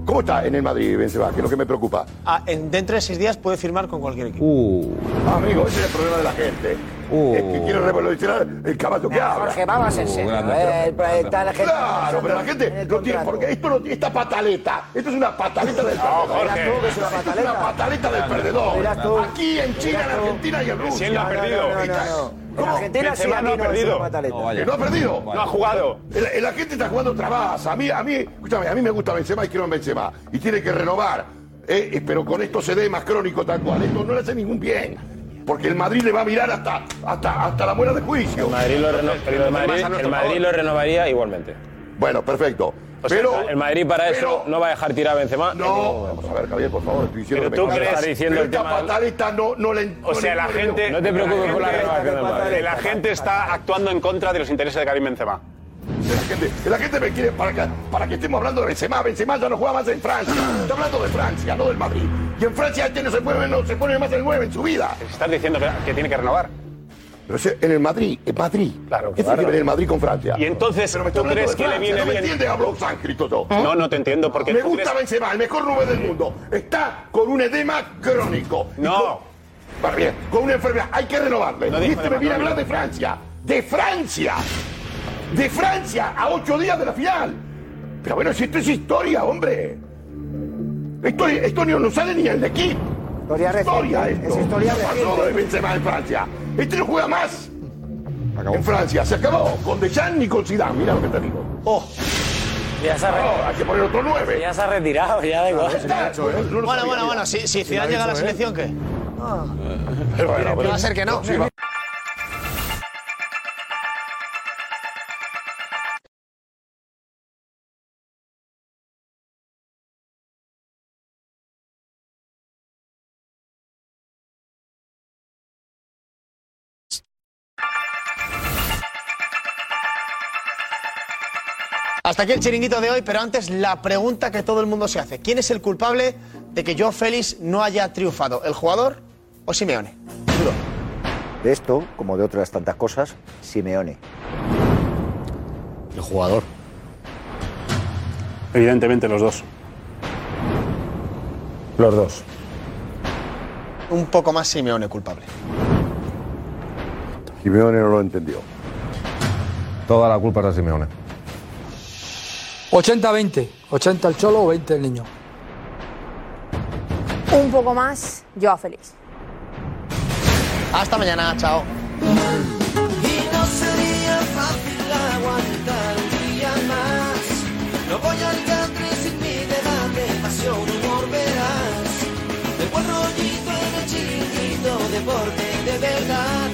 S1: ¿Cómo está en el Madrid, Benzema? Que es lo que me preocupa.
S7: Ah, en- dentro de seis días puede firmar con cualquier equipo.
S14: Uh.
S1: Amigo, ese es el problema de la gente.
S14: Uh.
S1: Es que quiere revolucionar el caballo que habla.
S17: Jorge, vamos en serio.
S14: grande.
S17: eh, eh, está la gente
S1: Claro, pero la
S17: en
S1: gente no tiene, porque esto no, esta pataleta, esto es una pataleta del perdedor.
S17: Jorge. Dirás tú que es una
S1: Esto
S17: pataleta.
S1: una pataleta del perdedor.
S17: Dirás tú.
S1: Aquí en China, en Argentina y en Rusia.
S8: Si él no ha
S17: No, no,
S8: perdido.
S17: no, no, no. En Argentina sí,
S8: ha
S17: no
S8: perdido.
S14: No, vaya.
S1: Que no ha perdido.
S8: No ha jugado.
S1: La, gente está jugando otra base. A mí, a mí, escúchame, a mí me gusta Benzema y quiero en Benzema. Y tiene que renovar. eh, eh, pero con estos edemas crónicos tal cual. Esto no le hace ningún bien. Porque el Madrid le va a mirar hasta, hasta, hasta la muera de juicio.
S12: El Madrid reno- el
S8: el
S12: lo renovaría igualmente.
S1: Bueno, perfecto.
S12: O sea,
S1: pero
S12: el Madrid para eso
S1: pero-
S12: no va a dejar tirar a Benzema.
S1: No, vamos a ver, Javier, por favor, estoy diciendo
S8: Pero
S1: que
S8: tú crees- estás
S12: diciendo
S1: Pero
S12: el tema
S1: pataleta no, no le
S8: O sea, la gente.
S12: No te preocupes
S8: la
S12: por la
S8: gente-
S12: renovación del Madrid.
S8: La gente está actuando en contra de los intereses de Karim Benzema.
S1: La gente, la gente me quiere para que, para que estemos hablando de Benzema. Benzema ya no juega más en Francia. Está hablando de Francia, no del Madrid. Y en Francia este no se mueve, no se pone más el 9 en su vida.
S8: Estás diciendo que, que tiene que renovar.
S1: Pero si- en el Madrid, en Madrid.
S8: Claro,
S1: ¿Qué tiene
S8: claro.
S1: ver el Madrid con Francia?
S8: Y entonces,
S1: Pero me está
S8: ¿tú
S1: hablando
S8: crees
S1: de
S8: que le
S1: Francia,
S8: viene
S1: ¿No me entiendes? Hablo sánscrito yo.
S8: No, no te entiendo porque
S1: Me gusta
S8: crees-
S1: Benzema, el mejor nueve del mundo. Está con un edema crónico.
S8: No.
S1: con- bien, con una enfermedad. Hay que renovarle.
S8: No
S1: y este
S8: de
S1: me viene a hablar de Francia. ¡De Francia! ¡De Francia! A ocho días de la final. Pero bueno, si esto es historia, hombre. Esto, esto no no sale ni en el equipo.
S17: Historia
S1: Historia
S17: reciente.
S1: esto.
S17: Es historia
S1: ¿Qué pasó
S17: reciente.
S1: de Benzema en Francia? Este no juega más. En Francia se acabó. Con Deschamps ni con Zidane. Mira lo que te digo.
S7: Oh,
S18: Ya se ha, re-
S1: No, hay que poner otro nueve.
S18: ya se ha retirado, ya da igual.
S1: Está, ¿eh? No
S7: bueno, bueno, bueno. Si, si Zidane llega a la selección, ¿qué?
S1: Pero bueno,
S7: ¿Qué va a ser que no?
S1: Sí,
S7: Hasta aquí el chiringuito de hoy, pero antes la pregunta que todo el mundo se hace. ¿Quién es el culpable de que Joe Félix no haya triunfado? ¿El jugador o Simeone? Duro.
S17: De esto, como de otras tantas cosas, Simeone.
S16: El jugador.
S15: Evidentemente los dos.
S12: Los dos.
S7: Un poco más Simeone culpable.
S1: Simeone no lo entendió.
S14: Toda la culpa es de Simeone.
S9: 80-20. 80 el cholo o 20 el niño.
S6: Un poco más, Joao Félix.
S7: Hasta mañana, chao.
S5: Y no sería fácil aguantar un día más. No voy al country sin mi debate, pasión, humor, verás. El buen rollito en el chiringuito, deporte de verdad.